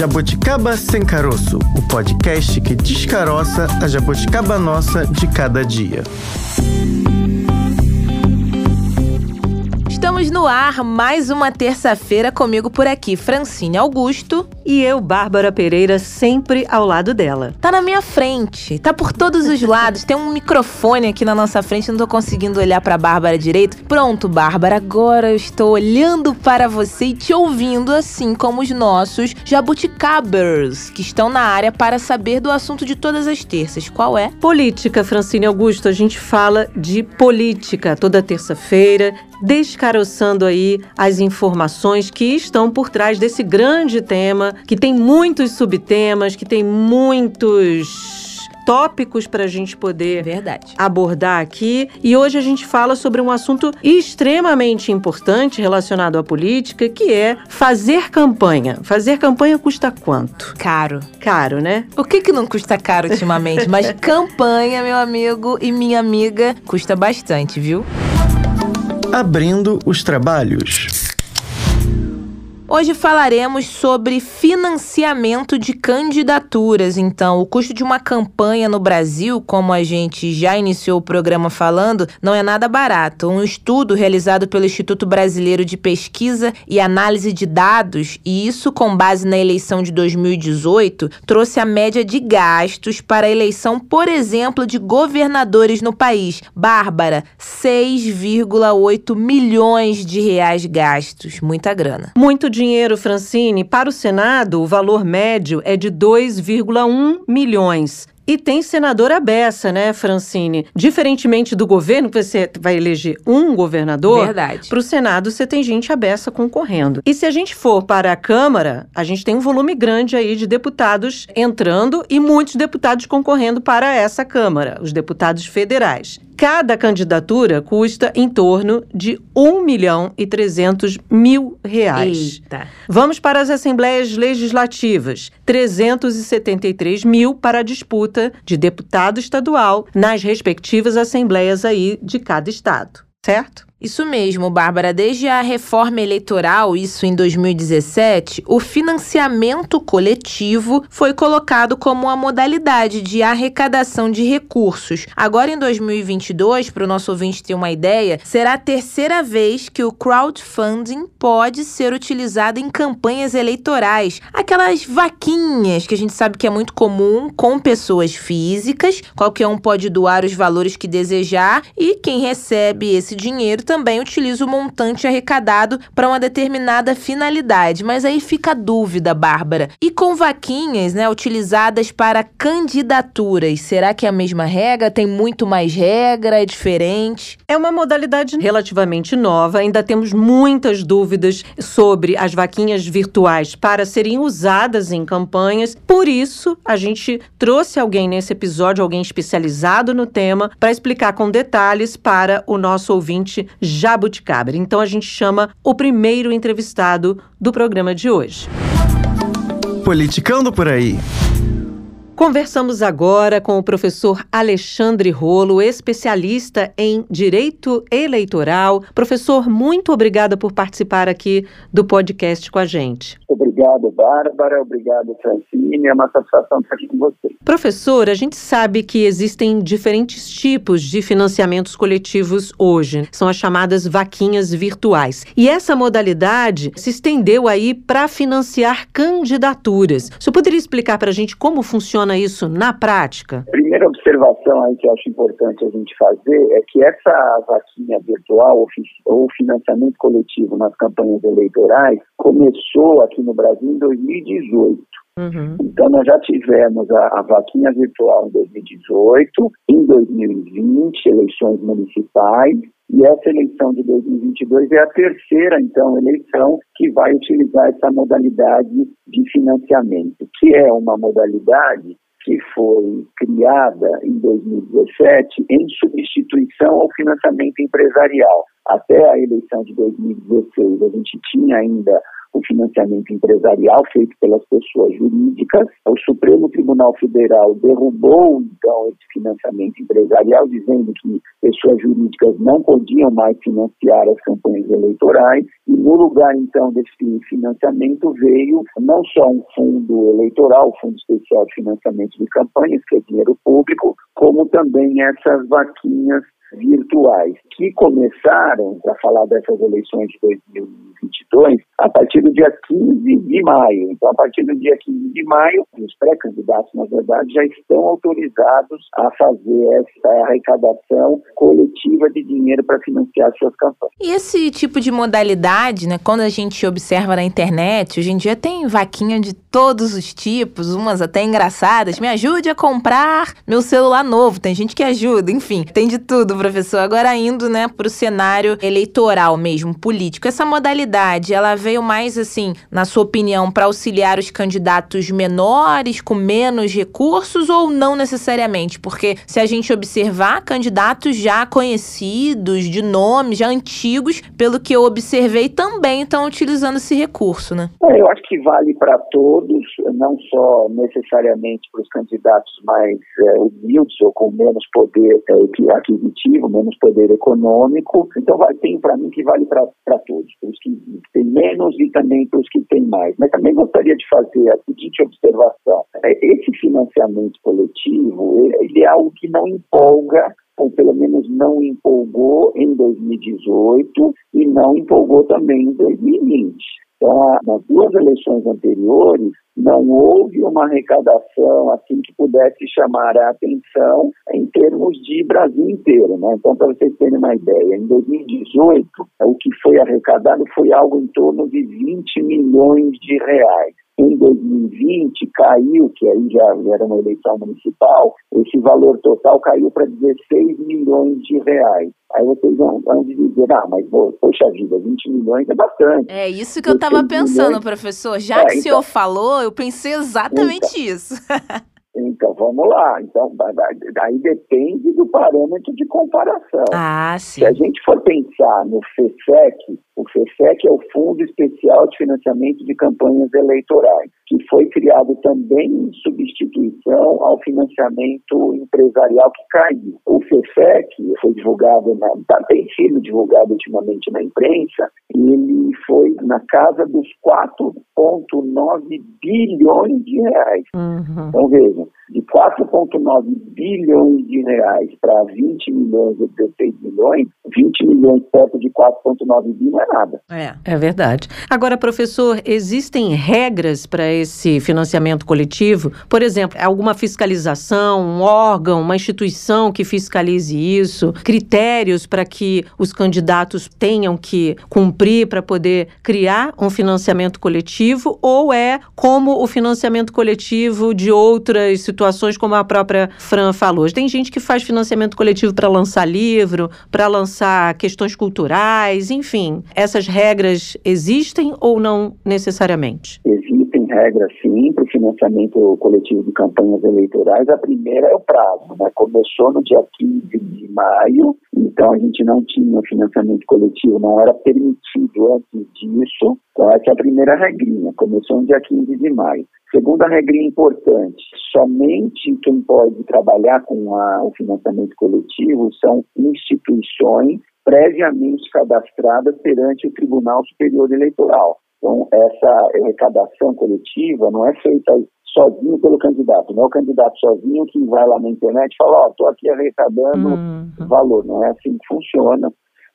Jabuticaba Sem Caroço, o podcast que descaroça a jabuticaba nossa de cada dia. Estamos no ar mais uma terça-feira comigo por aqui, Francine Augusto. E eu, Bárbara Pereira, sempre ao lado dela. Tá na minha frente, tá por todos os lados. Tem um microfone aqui na nossa frente, não tô conseguindo olhar pra Bárbara direito. Pronto, Bárbara, agora eu estou olhando para você e te ouvindo, assim como os nossos jabuticabers, que estão na área para saber do assunto de todas as terças. Qual é? Política, Francine Augusto. A gente fala de política toda terça-feira descaroçando aí as informações que estão por trás desse grande tema, que tem muitos subtemas, que tem muitos tópicos para a gente poder Verdade. abordar aqui. E hoje a gente fala sobre um assunto extremamente importante relacionado à política, que é fazer campanha. Fazer campanha custa quanto? Caro. Caro, né? O que que não custa caro ultimamente? Mas campanha, meu amigo e minha amiga, custa bastante, viu? Abrindo os trabalhos. Hoje falaremos sobre financiamento de candidaturas. Então, o custo de uma campanha no Brasil, como a gente já iniciou o programa falando, não é nada barato. Um estudo realizado pelo Instituto Brasileiro de Pesquisa e Análise de Dados, e isso com base na eleição de 2018, trouxe a média de gastos para a eleição, por exemplo, de governadores no país. Bárbara, 6,8 milhões de reais gastos. Muita grana. Muito dinheiro, Francine. Para o Senado, o valor médio é de 2,1 milhões. E tem senador beça, né, Francine? Diferentemente do governo, que você vai eleger um governador. Verdade. Para o Senado, você tem gente beça concorrendo. E se a gente for para a Câmara, a gente tem um volume grande aí de deputados entrando e muitos deputados concorrendo para essa Câmara, os deputados federais. Cada candidatura custa em torno de 1 milhão e 300 mil reais. Eita. Vamos para as assembleias legislativas. 373 mil para a disputa de deputado estadual nas respectivas assembleias aí de cada estado, certo? Isso mesmo, Bárbara. Desde a reforma eleitoral, isso em 2017, o financiamento coletivo foi colocado como uma modalidade de arrecadação de recursos. Agora, em 2022, para o nosso ouvinte ter uma ideia, será a terceira vez que o crowdfunding pode ser utilizado em campanhas eleitorais. Aquelas vaquinhas que a gente sabe que é muito comum com pessoas físicas, qualquer um pode doar os valores que desejar e quem recebe esse dinheiro também utiliza o montante arrecadado para uma determinada finalidade. Mas aí fica a dúvida, Bárbara. E com vaquinhas, né, utilizadas para candidaturas, será que é a mesma regra? Tem muito mais regra? É diferente? É uma modalidade relativamente nova, ainda temos muitas dúvidas sobre as vaquinhas virtuais para serem usadas em campanhas. Por isso, a gente trouxe alguém nesse episódio, alguém especializado no tema, para explicar com detalhes para o nosso ouvinte Jabuticaba. Então a gente chama o primeiro entrevistado do programa de hoje. Politicando por aí. Conversamos agora com o professor Alexandre Rolo, especialista em direito eleitoral. Professor, muito obrigada por participar aqui do podcast com a gente. Obrigado, Bárbara. Obrigado, Francine. É uma satisfação estar aqui com você. Professor, a gente sabe que existem diferentes tipos de financiamentos coletivos hoje. São as chamadas vaquinhas virtuais. E essa modalidade se estendeu aí para financiar candidaturas. O senhor poderia explicar para a gente como funciona isso na prática? Primeira observação aí que eu acho importante a gente fazer é que essa vaquinha virtual ou financiamento coletivo nas campanhas eleitorais começou aqui no Brasil em 2018. Uhum. Então, nós já tivemos a, a, vaquinha virtual em 2018, em 2020, eleições municipais, e essa eleição de 2022 é a terceira, então, eleição que vai utilizar essa modalidade de financiamento, que é uma modalidade que foi criada em 2017 em substituição ao financiamento empresarial. Até a eleição de 2016, a gente tinha ainda o financiamento empresarial feito pelas pessoas jurídicas. O Supremo Tribunal Federal derrubou, então, esse financiamento empresarial, dizendo que pessoas jurídicas não podiam mais financiar as campanhas eleitorais, e no lugar, então, desse financiamento veio não só um fundo eleitoral, o Fundo Especial de Financiamento de Campanhas, que é dinheiro público, como também essas vaquinhas virtuais, que começaram, para falar dessas eleições de 2022, a partir do dia 15 de maio. Então, a partir do dia 15 de maio, os pré-candidatos, na verdade, já estão autorizados a fazer essa arrecadação coletiva de dinheiro para financiar suas campanhas. E esse tipo de modalidade, né, quando a gente observa na internet, hoje em dia tem vaquinha de todos os tipos, umas até engraçadas. Me ajude a comprar meu celular novo. Tem gente que ajuda, enfim, tem de tudo professor. Agora indo, né, para o cenário eleitoral mesmo, político. Essa modalidade, ela veio mais assim, na sua opinião, para auxiliar os candidatos menores, com menos recursos ou não necessariamente? Porque se a gente observar candidatos já conhecidos, de nomes, já antigos, pelo que eu observei, também estão utilizando esse recurso, né? É, eu acho que vale para todos, não só necessariamente para os candidatos mais é, humildes ou com menos poder é, menos poder econômico. Então, vai, tem para mim que vale para todos, para os que têm menos e também para os que têm mais. Mas também gostaria de fazer a seguinte observação: é, esse financiamento coletivo ele é algo que não empolga ou pelo menos não empolgou em 2018 e não empolgou também em 2020. Então, nas duas eleições anteriores, não houve uma arrecadação assim que pudesse chamar a atenção em termos de Brasil inteiro. Né? Então, para vocês terem uma ideia, em 2018, o que foi arrecadado foi algo em torno de 20 milhões de reais. Em 2020 caiu, que aí já era uma eleição municipal, esse valor total caiu para 16 milhões de reais. Aí vocês vão, vão dizer, ah, mas poxa vida, 20 milhões é bastante. É isso que eu estava pensando, milhões... professor. Já é, que o senhor então, falou, eu pensei exatamente então, isso. Então vamos lá. Então, aí depende do parâmetro de comparação. Ah, sim. Se a gente for pensar no FEFEC, o FEFEC é o Fundo Especial de Financiamento de Campanhas Eleitorais, que foi criado também em substituição ao financiamento empresarial que caiu. O FEFEC foi divulgado, na, tá, tem sido divulgado ultimamente na imprensa, e ele foi na casa dos 4,9 bilhões de reais. Uhum. Então vejam, de 4,9 bilhões de reais para 20 milhões ou 16 milhões, 20 milhões perto de 4,9 bilhões não é nada. É, é verdade. Agora, professor, existem regras para esse financiamento coletivo? Por exemplo, alguma fiscalização, um órgão, uma instituição que fiscalize isso, critérios para que os candidatos tenham que cumprir para poder criar um financiamento coletivo ou é como o financiamento coletivo de outras situações como a própria Fran falou. Tem gente que faz financiamento coletivo para lançar livro, para lançar questões culturais, enfim. Essas regras existem ou não necessariamente? Existem regras, sim, para o financiamento coletivo de campanhas eleitorais. A primeira é o prazo, né? Começou no dia 15 de maio, então a gente não tinha financiamento coletivo, não era permitido antes disso. Então, essa é a primeira regrinha, começou no dia 15 de maio. Segunda regrinha importante, somente quem pode trabalhar com a, o financiamento coletivo são instituições previamente cadastradas perante o Tribunal Superior Eleitoral. Então, essa arrecadação coletiva não é feita sozinho pelo candidato, não é o candidato sozinho que vai lá na internet e fala, ó, oh, estou aqui arrecadando uhum. valor. Não é assim que funciona.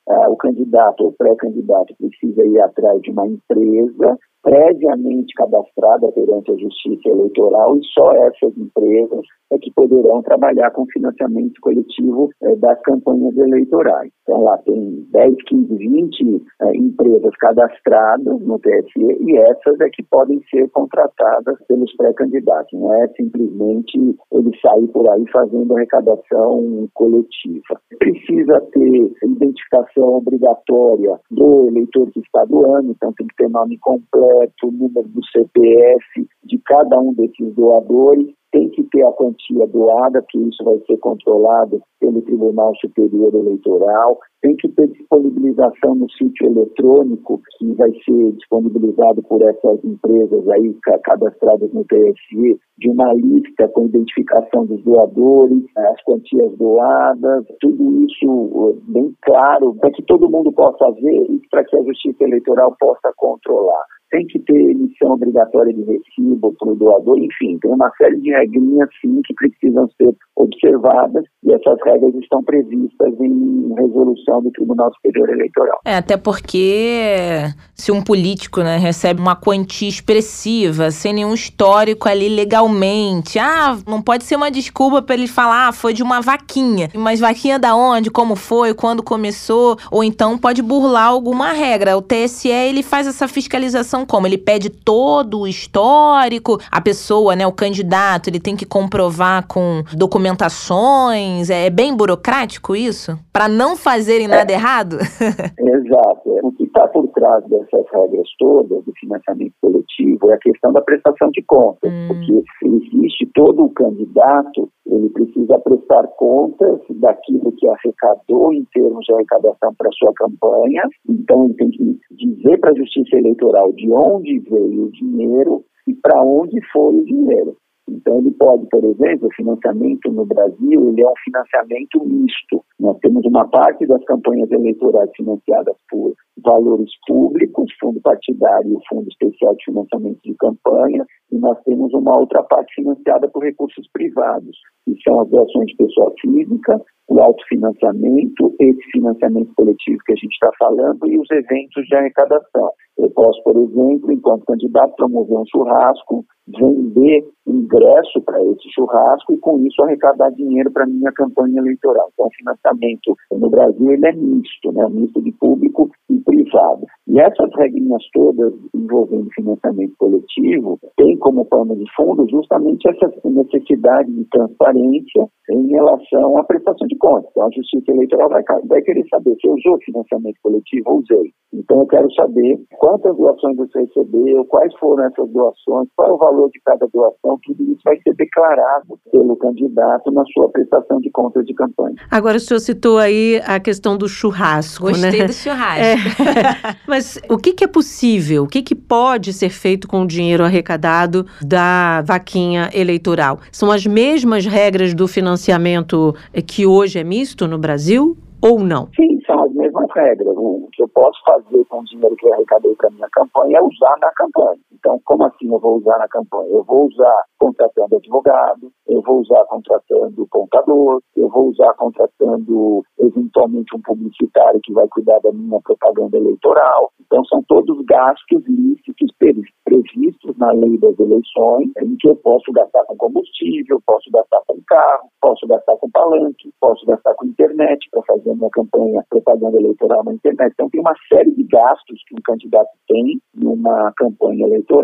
Uh, o candidato ou pré-candidato precisa ir atrás de uma empresa previamente cadastrada perante a Justiça Eleitoral e só essas empresas é que poderão trabalhar com financiamento coletivo é, das campanhas eleitorais. Então lá tem 10, 15, 20 é, empresas cadastradas no TSE e essas é que podem ser contratadas pelos pré-candidatos. Não é simplesmente ele sair por aí fazendo arrecadação coletiva. Precisa ter identificação obrigatória do eleitor que está doando, então tem que ter nome completo completo, o número do CPF de cada um desses doadores tem que ter a quantia doada, que isso vai ser controlado pelo Tribunal Superior Eleitoral, tem que ter disponibilização no sítio eletrônico, que vai ser disponibilizado por essas empresas aí cadastradas no TSE, de uma lista com identificação dos doadores, as quantias doadas, tudo isso bem claro, para que todo mundo possa ver e para que a Justiça Eleitoral possa controlar tem que ter emissão obrigatória de recibo para o doador, enfim, tem uma série de regrinhas sim que precisam ser observadas e essas regras estão previstas em resolução do Tribunal Superior Eleitoral. É, até porque se um político né, recebe uma quantia expressiva, sem nenhum histórico ali legalmente, ah, não pode ser uma desculpa para ele falar, ah, foi de uma vaquinha. Mas vaquinha da onde, como foi, quando começou, ou então pode burlar alguma regra. O TSE, ele faz essa fiscalização como? Ele pede todo o histórico, a pessoa, né, o candidato, ele tem que comprovar com documentações, é bem burocrático isso? Para não fazerem nada é. errado? Exato. O que está por trás dessas regras todas do financiamento coletivo é a questão da prestação de contas, hum. porque existe todo o candidato, ele precisa prestar contas daquilo que arrecadou em termos de arrecadação para sua campanha, então ele tem que dizer para a Justiça Eleitoral de onde veio o dinheiro e para onde foi o dinheiro. Então, ele pode, por exemplo, o financiamento no Brasil, ele é um financiamento misto. Nós temos uma parte das campanhas eleitorais financiadas por valores públicos, fundo partidário e fundo especial de financiamento de campanha, e nós temos uma outra parte financiada por recursos privados, que são as doações de pessoa física, o autofinanciamento, esse financiamento coletivo que a gente está falando e os eventos de arrecadação. Eu posso, por exemplo, enquanto candidato, promover um churrasco, vender ingresso para esse churrasco e, com isso, arrecadar dinheiro para a minha campanha eleitoral. Então, o financiamento no Brasil ele é misto, né? misto de público e privado. E essas regrinhas todas envolvendo financiamento coletivo têm como pano de fundo justamente essa necessidade de transparência em relação à prestação de contas. Então, a Justiça Eleitoral vai, vai querer saber se usou financiamento coletivo ou usei. Então, eu quero saber quantas doações você recebeu, quais foram essas doações, qual é o valor de cada doação, tudo isso vai ser declarado pelo candidato na sua prestação de contas de campanha. Agora, o senhor citou aí a questão do churrasco, Gostei né? do churrasco. É. Mas o que, que é possível, o que, que pode ser feito com o dinheiro arrecadado da vaquinha eleitoral? São as mesmas regras do financiamento que hoje é misto no Brasil ou não? Sim, são as mesmas regras. O que eu posso fazer com o dinheiro que eu arrecadei para minha campanha é usar na campanha. Então, como assim eu vou usar na campanha? Eu vou usar contratando advogado, eu vou usar contratando contador, eu vou usar contratando eventualmente um publicitário que vai cuidar da minha propaganda eleitoral. Então, são todos gastos lícitos previstos na lei das eleições, em que eu posso gastar com combustível, posso gastar com carro, posso gastar com palanque, posso gastar com internet para fazer minha campanha propaganda eleitoral na internet. Então, tem uma série de gastos que um candidato tem numa campanha eleitoral,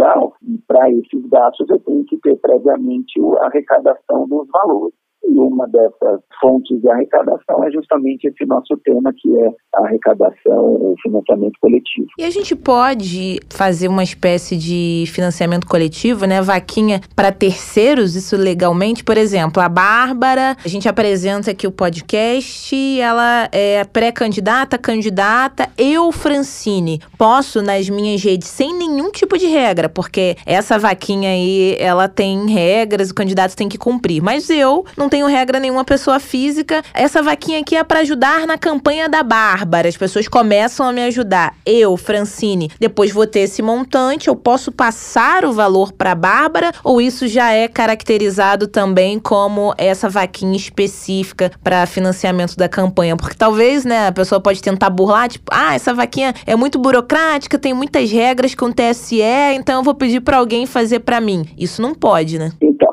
e para esses gastos eu tenho que ter previamente a arrecadação dos valores. E uma dessas fontes de arrecadação é justamente esse nosso tema, que é a arrecadação, o financiamento coletivo. E a gente pode fazer uma espécie de financiamento coletivo, né? Vaquinha para terceiros, isso legalmente? Por exemplo, a Bárbara, a gente apresenta aqui o podcast, ela é pré-candidata, candidata, eu, Francine, posso nas minhas redes sem nenhum tipo de regra, porque essa vaquinha aí, ela tem regras, o candidato tem que cumprir. Mas eu não tenho regra nenhuma pessoa física. Essa vaquinha aqui é para ajudar na campanha da Bárbara. As pessoas começam a me ajudar. Eu, Francine, depois vou ter esse montante, eu posso passar o valor para Bárbara ou isso já é caracterizado também como essa vaquinha específica para financiamento da campanha? Porque talvez, né, a pessoa pode tentar burlar, tipo, ah, essa vaquinha é muito burocrática, tem muitas regras com o TSE, então eu vou pedir para alguém fazer para mim. Isso não pode, né? Então,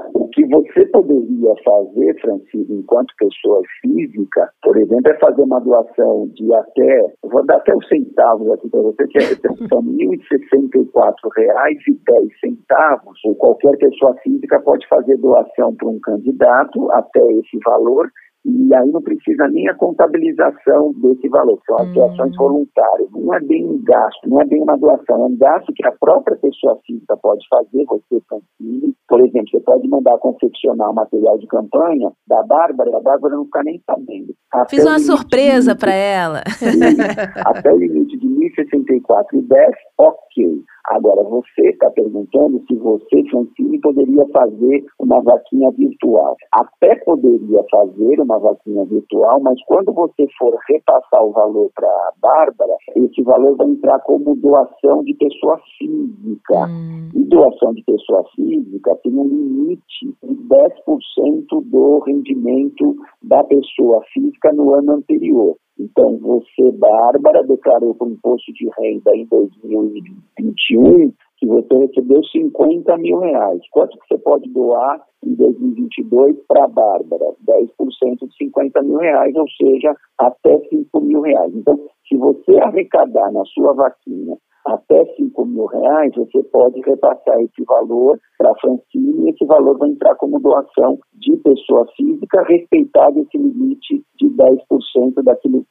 poderia fazer, Francisco, enquanto pessoa física, por exemplo, é fazer uma doação de até, vou dar até os centavos aqui para você, que é, são R$ 1.064,10, ou qualquer pessoa física pode fazer doação para um candidato até esse valor, e aí não precisa nem a contabilização desse valor, são as hum. doações voluntárias. Não é bem um gasto, não é bem uma doação, é um gasto que a própria pessoa física pode fazer, você Francine. Por exemplo, você pode mandar confeccionar o material de campanha da Bárbara, a Bárbara não fica nem sabendo. Até Fiz uma surpresa para ela. Até o limite de 1.064,10, ok. Agora, você está perguntando se você, Francine, poderia fazer uma vaquinha virtual. Até poderia fazer uma vaquinha virtual, mas quando você for repassar o valor para a Bárbara, esse valor vai entrar como doação de pessoa física. Hum. E doação de pessoa física tem um limite de 10% do rendimento da pessoa física no ano anterior. Então, você, Bárbara, declarou para o imposto de renda em 2021 que você recebeu 50 mil reais. Quanto que você pode doar em 2022 para a Bárbara? 10% de 50 mil reais, ou seja, até 5 mil reais. Então, se você arrecadar na sua vaquinha até 5 mil reais, você pode repassar esse valor para a Francine e esse valor vai entrar como doação de pessoa física, respeitado esse limite de 10% daquilo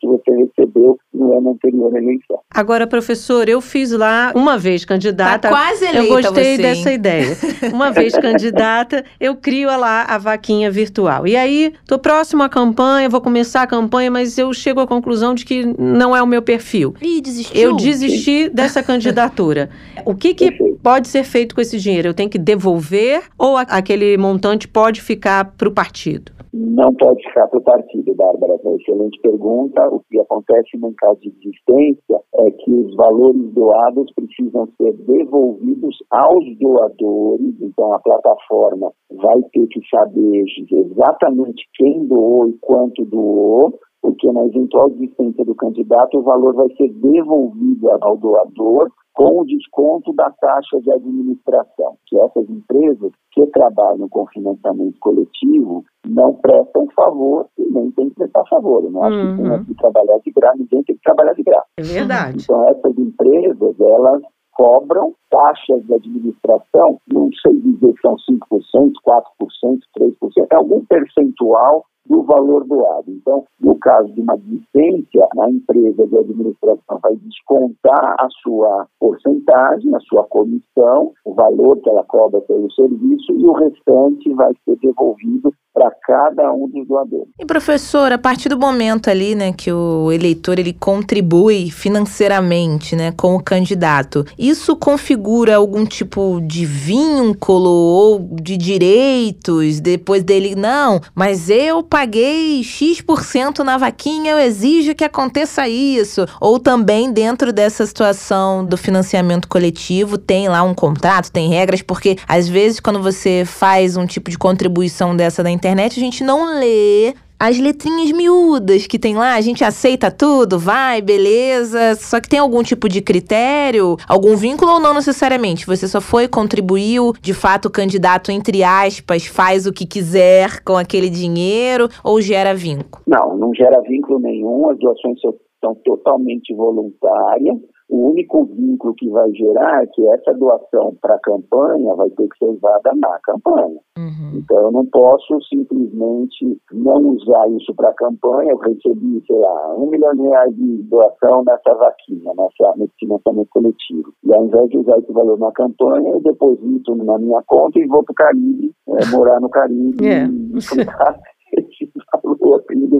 que você recebeu no ano anterior à eleição. Agora, professor, eu fiz lá uma vez candidata. Tá quase eleita Eu gostei você, dessa ideia. Uma vez candidata, eu crio lá a vaquinha virtual. E aí, estou próximo à campanha, vou começar a campanha, mas eu chego à conclusão de que não é o meu perfil. Ih, desistiu? Eu desisti dessa candidatura. O que, que pode ser feito com esse dinheiro? Eu tenho que devolver ou aquele montante pode ficar para o partido? Não pode ficar para o partido, Bárbara. É excelente pergunta. O que acontece no caso de existência é que os valores doados precisam ser devolvidos aos doadores. Então, a plataforma vai ter que saber exatamente quem doou e quanto doou porque na eventual existência do candidato o valor vai ser devolvido ao doador com o desconto da taxa de administração, que essas empresas que trabalham com financiamento coletivo não prestam favor e nem tem que prestar favor. Eu não acho uhum. que tem que trabalhar de graça, ninguém tem que trabalhar de graça. É verdade. Então essas empresas, elas cobram taxas de administração, não sei dizer se são 5%, 4%, 3%, é algum percentual do valor doado. Então, no caso de uma licença, a empresa de administração vai descontar a sua porcentagem, a sua comissão, o valor que ela cobra pelo serviço e o restante vai ser devolvido para cada um dos doadores. E professor, a partir do momento ali, né, que o eleitor ele contribui financeiramente, né, com o candidato, isso configura algum tipo de vínculo ou de direitos depois dele não, mas eu paguei X% na vaquinha, eu exijo que aconteça isso. Ou também dentro dessa situação do financiamento coletivo, tem lá um contrato, tem regras, porque às vezes quando você faz um tipo de contribuição dessa na internet, a gente não lê as letrinhas miúdas que tem lá, a gente aceita tudo, vai, beleza. Só que tem algum tipo de critério, algum vínculo ou não necessariamente? Você só foi, contribuiu, de fato o candidato, entre aspas, faz o que quiser com aquele dinheiro ou gera vínculo? Não, não gera vínculo nenhum, as doações são totalmente voluntárias. O único vínculo que vai gerar é que essa doação para a campanha vai ter que ser usada na campanha. Uhum. Então, eu não posso simplesmente não usar isso para a campanha. Eu recebi, sei lá, um milhão de reais de doação nessa vaquinha, nessa, nesse financiamento coletivo. E ao invés de usar esse valor na campanha, eu deposito na minha conta e vou para o Caribe, é, morar no Caribe yeah. e ficar esse valor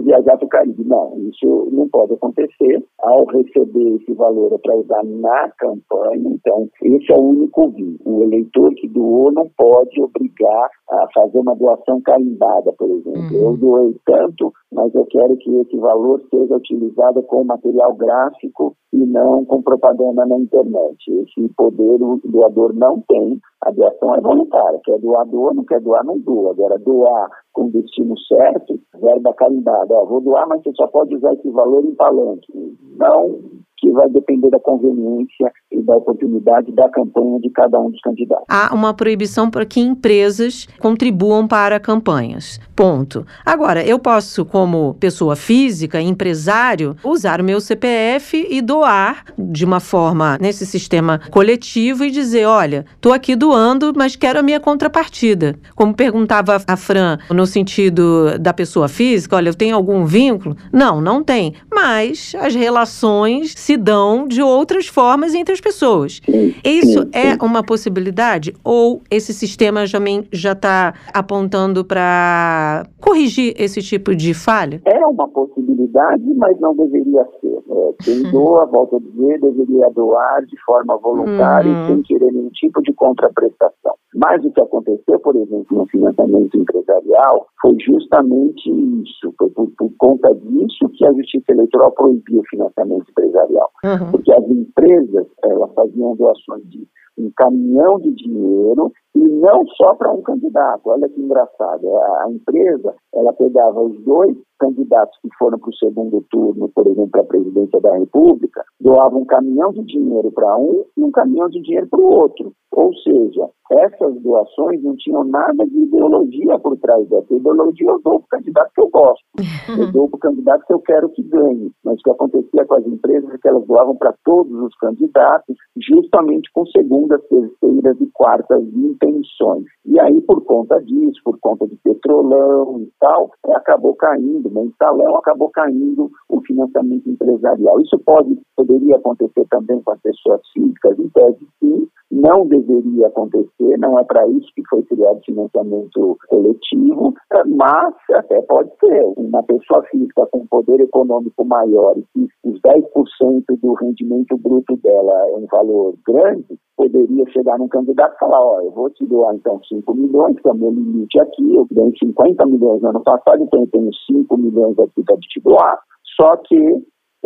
viajar para o Caribe. Não, isso não pode acontecer. Ao receber esse valor é para usar na campanha, então esse é o único vínculo. O eleitor que doou não pode obrigar a fazer uma doação carimbada, por exemplo. Uhum. Eu doei tanto, mas eu quero que esse valor seja utilizado com material gráfico e não com propaganda na internet. Esse poder o doador não tem. A doação é voluntária. Quer doar, doa, não quer doar, não doa. Agora, doar com destino certo, verba carimbada. Ó, vou doar, mas você só pode usar esse valor em palanque. Não porque vai depender da conveniência e da oportunidade da campanha de cada um dos candidatos. Há uma proibição para que empresas contribuam para campanhas. Ponto. Agora, eu posso, como pessoa física, empresário, usar o meu CPF e doar de uma forma nesse sistema coletivo e dizer: olha, estou aqui doando, mas quero a minha contrapartida. Como perguntava a Fran, no sentido da pessoa física, olha, eu tenho algum vínculo? Não, não tem. Mas as relações se dão de outras formas entre as pessoas. Isso é uma possibilidade? Ou esse sistema já está apontando para corrigir esse tipo de falha? É uma possibilidade, mas não deveria ser. É, quem uhum. doa, volta a dizer, deveria doar de forma voluntária uhum. e sem querer nenhum tipo de contraprestação. Mas o que aconteceu, por exemplo, no financiamento empresarial, foi justamente isso. Foi por, por conta disso que a Justiça Eleitoral proibiu o financiamento empresarial. Uhum. Porque as empresas, elas faziam doações de um caminhão de dinheiro e não só para um candidato. Olha que engraçado. A, empresa, ela pegava os dois candidatos que foram para o segundo turno, por exemplo, para a presidência da República, doava um caminhão de dinheiro para um e um caminhão de dinheiro para o outro. Ou seja, essas doações não tinham nada de ideologia por trás dessa ideologia. Eu dou para o candidato que eu gosto, eu dou para o candidato que eu quero que ganhe. Mas o que acontecia com as empresas é que elas doavam para todos os candidatos, justamente com segundas, terceiras e quartas intenções. E aí, por conta disso, por conta de petrolão e tal, acabou caindo, mensalão, acabou caindo o financiamento empresarial. Isso pode, poderia acontecer também com as pessoas físicas, em tese sim, não deveria acontecer, não é para isso que foi criado financiamento coletivo, mas até pode ser. Uma pessoa física com poder econômico maior e que os 10% do rendimento bruto dela é um valor grande, poderia chegar num candidato e falar, ó, eu vou te doar então 5 milhões, que é o meu limite aqui, eu ganhei 50 milhões no ano passado, então eu tenho 5 milhões aqui para te doar, só que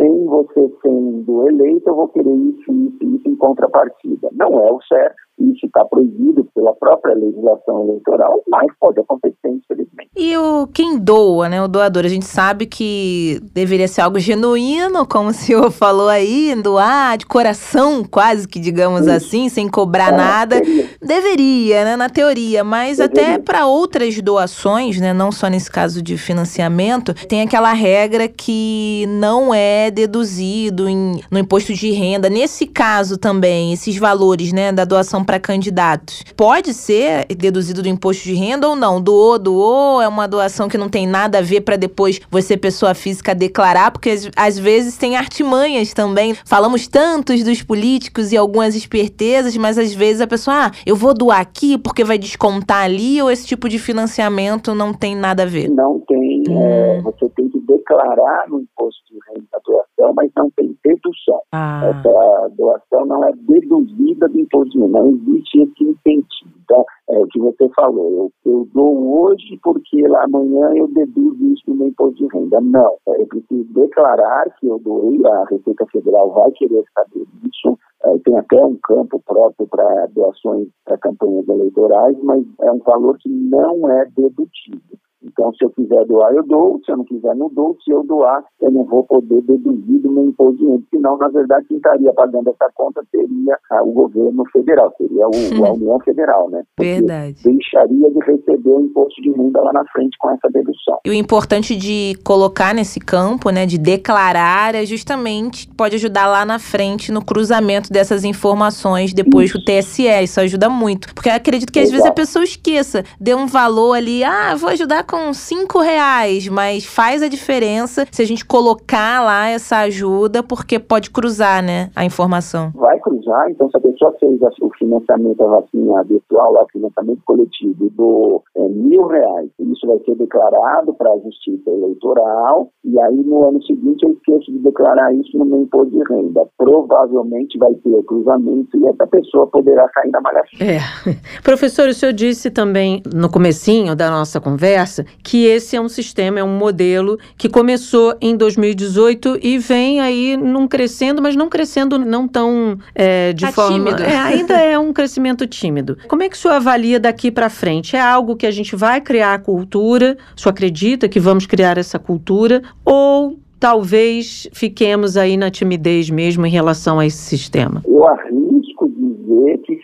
em você sendo eleito, eu vou querer isso, isso, isso em contrapartida. Não é o certo, isso está proibido pela própria legislação eleitoral, mas pode acontecer, infelizmente. E o quem doa, né? O doador, a gente sabe que deveria ser algo genuíno, como o senhor falou aí, doar de coração, quase que digamos isso. assim, sem cobrar é, nada. Deveria. deveria, né? Na teoria, mas deveria. até para outras doações, né? Não só nesse caso de financiamento, tem aquela regra que não é deduzido em, no imposto de renda. Nesse caso também, esses valores, né, da doação para candidatos. Pode ser deduzido do imposto de renda ou não? Doou, doou, é uma doação que não tem nada a ver para depois você, pessoa física, declarar, porque às vezes tem artimanhas também. Falamos tantos dos políticos e algumas espertezas, mas às vezes a pessoa, ah, eu vou doar aqui porque vai descontar ali, ou esse tipo de financiamento não tem nada a ver? Não tem. Hum. É, você tem que declarar no imposto de doação, mas não tem dedução. Ah. Essa doação não é deduzida do imposto de renda, não existe esse incentivo. Então, é o que você falou, eu, eu dou hoje porque lá amanhã eu deduzo isso no meu imposto de renda. Não, é, eu preciso declarar que eu doei, a Receita Federal vai querer saber disso, é, tem até um campo próprio para doações para campanhas eleitorais, mas é um valor que não é dedutivo. Então, se eu quiser doar, eu dou. Se eu não quiser, não dou. Se eu doar, eu não vou poder deduzir do meu imposto de renda. Senão, na verdade, quem estaria pagando essa conta seria ah, o governo federal, seria o, a União Federal, né? Porque verdade. Deixaria de receber o imposto de renda lá na frente com essa dedução. E o importante de colocar nesse campo, né, de declarar, é justamente pode ajudar lá na frente no cruzamento dessas informações depois do TSE. Isso ajuda muito. Porque acredito que às Exato. vezes a pessoa esqueça, dê um valor ali, ah, vou ajudar com cinco reais, mas faz a diferença se a gente colocar lá essa ajuda, porque pode cruzar, né, a informação. Vai cruzar, então se a pessoa fez o financiamento da vacina virtual, o financiamento coletivo do é, mil reais, isso vai ser declarado para a Justiça Eleitoral, e aí no ano seguinte eu esqueço de declarar isso no meu imposto de renda. Provavelmente vai ter o cruzamento e essa pessoa poderá cair na malhação. É. Professor, o senhor disse também no comecinho da nossa conversa que esse é um sistema, é um modelo que começou em 2018 e vem aí num crescendo, mas não crescendo não tão é, de tá forma. Tímido. É, ainda é um crescimento tímido. Como é que o senhor avalia daqui para frente? É algo que a gente vai criar a cultura? O senhor acredita que vamos criar essa cultura? Ou talvez fiquemos aí na timidez mesmo em relação a esse sistema? Eu arrisco dizer que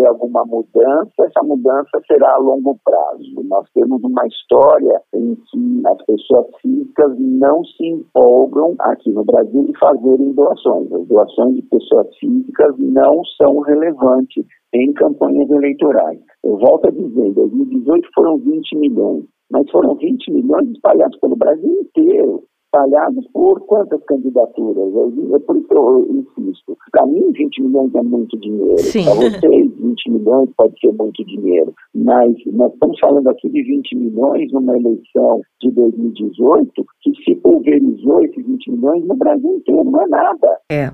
tiver alguma mudança, essa mudança será a longo prazo. Nós temos uma história em que as pessoas físicas não se empolgam aqui no Brasil em fazerem doações. As doações de pessoas físicas não são relevantes em campanhas eleitorais. Eu volto a dizer, em 2018 foram 20 milhões, mas foram 20 milhões espalhados pelo Brasil inteiro espalhados por quantas candidaturas? É por isso que eu insisto. Para mim, 20 milhões é muito dinheiro. Para vocês, 20 milhões pode ser muito dinheiro. Mas nós estamos falando aqui de 20 milhões numa eleição de 2018 que se pulverizou esses 20 milhões no Brasil inteiro. Não é nada. É,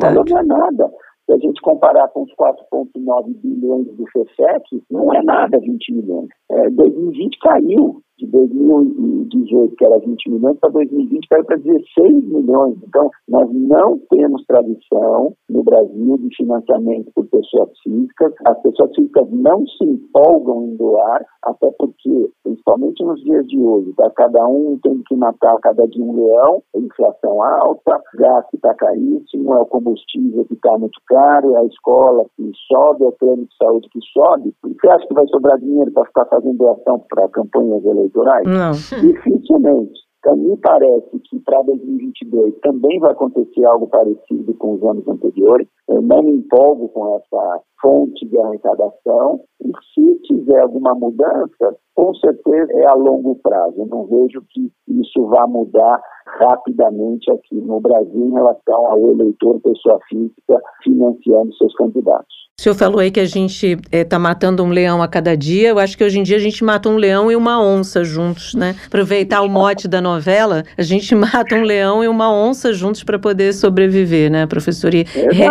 valor não é nada. Se a gente comparar com os 4,9 bilhões do FEFEC, não é nada 20 milhões. É, 2020 caiu de 2018, que era 20 milhões, para 2020 caiu para 16 milhões. Então, nós não temos tradição no Brasil de financiamento por pessoas físicas. As pessoas físicas não se empolgam em doar, até porque, principalmente nos dias de hoje, tá? cada um tem que matar cada dia um leão, inflação alta, gás que está caríssimo, é o combustível que está muito caro, é a escola que sobe, é o plano de saúde que sobe. Você acha que vai sobrar dinheiro para ficar fazendo doação para campanhas eleitorais? Eleitorais? Não. Dificilmente. Então, me parece que para 2022 também vai acontecer algo parecido com os anos anteriores. Eu não me empolgo com essa fonte de arrecadação. E se tiver alguma mudança, com certeza é a longo prazo. Eu não vejo que isso vá mudar rapidamente aqui no Brasil em relação ao eleitor pessoa física financiando seus candidatos. O senhor falou aí que a gente está eh, matando um leão a cada dia. Eu acho que hoje em dia a gente mata um leão e uma onça juntos, né? Aproveitar o mote da novela, a gente mata um leão e uma onça juntos para poder sobreviver, né, professor? E, re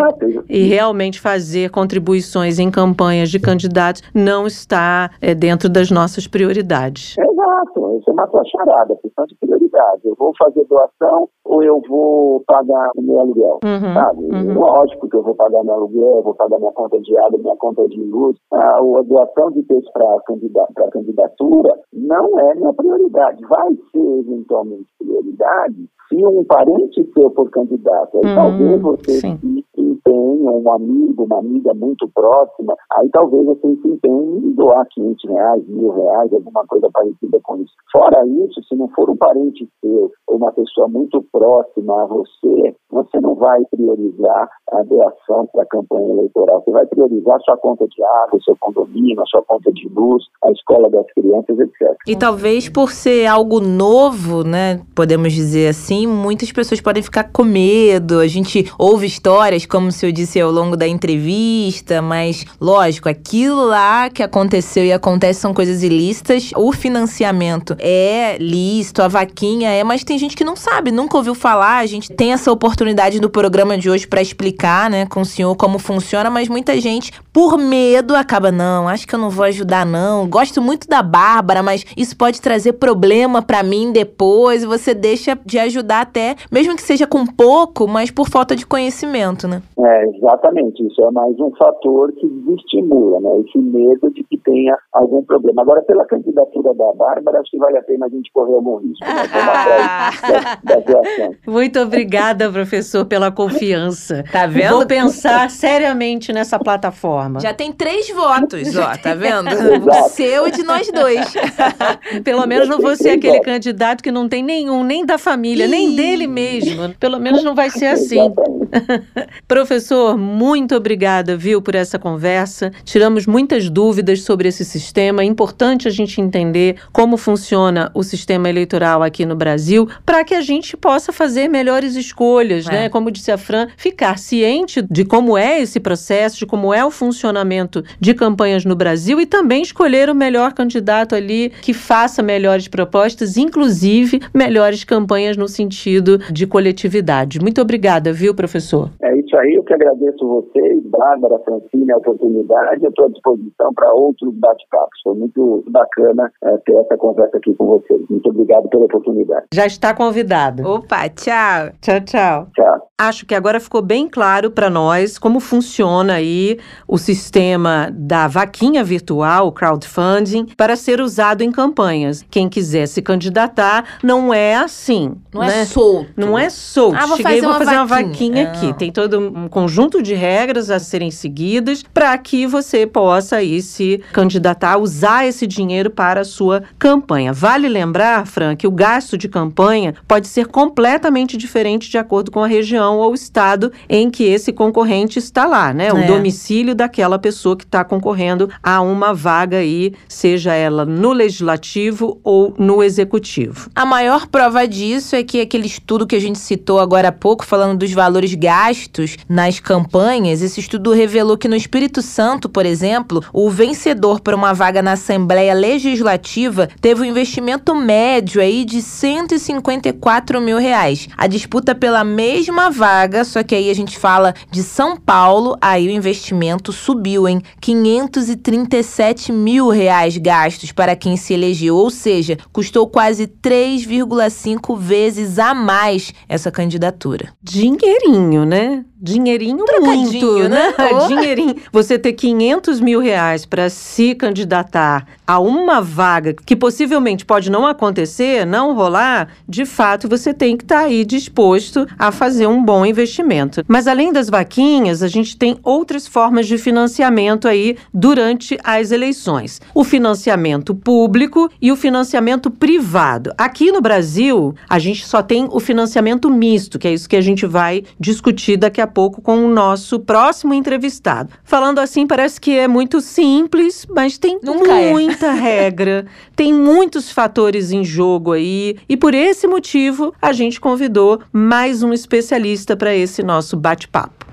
e, realmente fazer contribuições em campanhas de candidatos não está é, dentro das nossas prioridades. Exato, isso é uma charada, questão de prioridade. Eu vou fazer doação ou eu vou pagar o meu aluguel, uhum, sabe? Uhum. Lógico que eu vou pagar meu aluguel, vou pagar minha conta de água, minha conta de luz. A, a doação de texto para a candidatura não é minha prioridade. Vai ser eventualmente prioridade se um parente seu for candidato. Aí uhum, talvez você sim. Se empenhe, um amigo, uma amiga muito próxima, aí talvez você se empenhe em doar 500 reais, mil reais, alguma coisa parecida com isso. Fora isso, se não for um parente seu ou uma pessoa muito próxima a você, você não vai priorizar a doação para a campanha eleitoral. Você vai priorizar sua conta de água, seu condomínio, a sua conta de luz, a escola das crianças, etc. E talvez por ser algo novo, né, podemos dizer assim, muitas pessoas podem ficar com medo. A gente ouve histórias, como o senhor disse ao longo da entrevista, mas lógico, aquilo lá que aconteceu e acontece são coisas ilícitas. O financiamento é lícito, a vaquinha é, mas tem gente que não sabe, nunca ouviu falar. A gente tem essa oportunidade no programa de hoje para explicar, né, com o senhor como funciona, mas muita gente, por medo, acaba, não, acho que eu não vou ajudar, não. Gosto muito da Bárbara, mas isso pode trazer problema para mim depois. Você deixa de ajudar até, mesmo que seja com pouco, mas por falta de conhecimento, né? É, exatamente. Isso é mais um fator que desestimula, né? Esse medo de que tenha algum problema. Agora, pela candidatura da Bárbara, acho que vale a pena a gente correr algum risco, né? da, da Muito obrigada, professor, pela confiança. Tá vendo? Vou pensar seriamente nessa plataforma. Já tem três votos, ó, tá vendo? o seu e de nós dois. Pelo menos não vou ser aquele candidato que não tem nenhum, nem da família, nem dele mesmo. Pelo menos não vai ser assim. Professor, muito obrigada, viu, por essa conversa. Tiramos muitas dúvidas sobre esse sistema. É importante a gente entender como funciona o sistema eleitoral aqui no Brasil para que a gente possa fazer melhores escolhas, é. né? Como disse a Fran, ficar ciente de como é esse processo, de como é o funcionamento de campanhas no Brasil e também escolher o melhor candidato ali que faça melhores propostas, inclusive melhores campanhas no sentido de coletividade. Muito obrigada, viu, professor? É isso isso aí, eu que agradeço vocês, Bárbara, Francine, a oportunidade. Eu estou à disposição para outros bate-papos. Foi muito bacana é, ter essa conversa aqui com vocês. Muito obrigado pela oportunidade. Já está convidado. Opa, tchau. Tchau, tchau. Tchau. Acho que agora ficou bem claro para nós como funciona aí o sistema da vaquinha virtual, crowdfunding, para ser usado em campanhas. Quem quiser se candidatar, não é assim. Não né? é solto. Não é solto. Ah, vou Cheguei, fazer vou uma fazer uma vaquinha. vaquinha Não. aqui. Tem todo um conjunto de regras a serem seguidas para que você possa aí se candidatar, usar esse dinheiro para a sua campanha. Vale lembrar, Fran, que o gasto de campanha pode ser completamente diferente de acordo com a região ou estado em que esse concorrente está lá, né? O É. domicílio daquela pessoa que está concorrendo a uma vaga aí, seja ela no legislativo ou no executivo. A maior prova disso é que aquele estudo que a gente citou agora há pouco, falando dos valores gastos nas campanhas, esse estudo revelou que no Espírito Santo, por exemplo, o vencedor por uma vaga na Assembleia Legislativa teve um investimento médio aí de 154 mil reais. A disputa pela mesma vaga, só que aí a gente fala de São Paulo, aí o investimento subiu em 537 mil reais gastos para quem se elegeu, ou seja, custou quase 3,5 vezes a mais essa candidatura. Dinheirinho, né? Dinheirinho muito, né? né? Dinheirinho. Você ter 500 mil reais para se candidatar a uma vaga que possivelmente pode não acontecer, não rolar, de fato você tem que estar aí disposto a fazer um bom investimento. Mas além das vaquinhas, a gente tem outras formas de financiamento aí durante as eleições. O financiamento público e o financiamento privado. Aqui no Brasil, a gente só tem o financiamento misto, que é isso que a gente vai discutir daqui a pouco com o nosso próximo entrevistado. Falando assim, parece que é muito simples, mas tem Nunca é. Muita regra, tem muitos fatores em jogo aí, e por esse motivo a gente convidou mais um especialista para esse nosso bate-papo.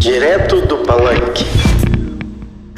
Direto do Palanque.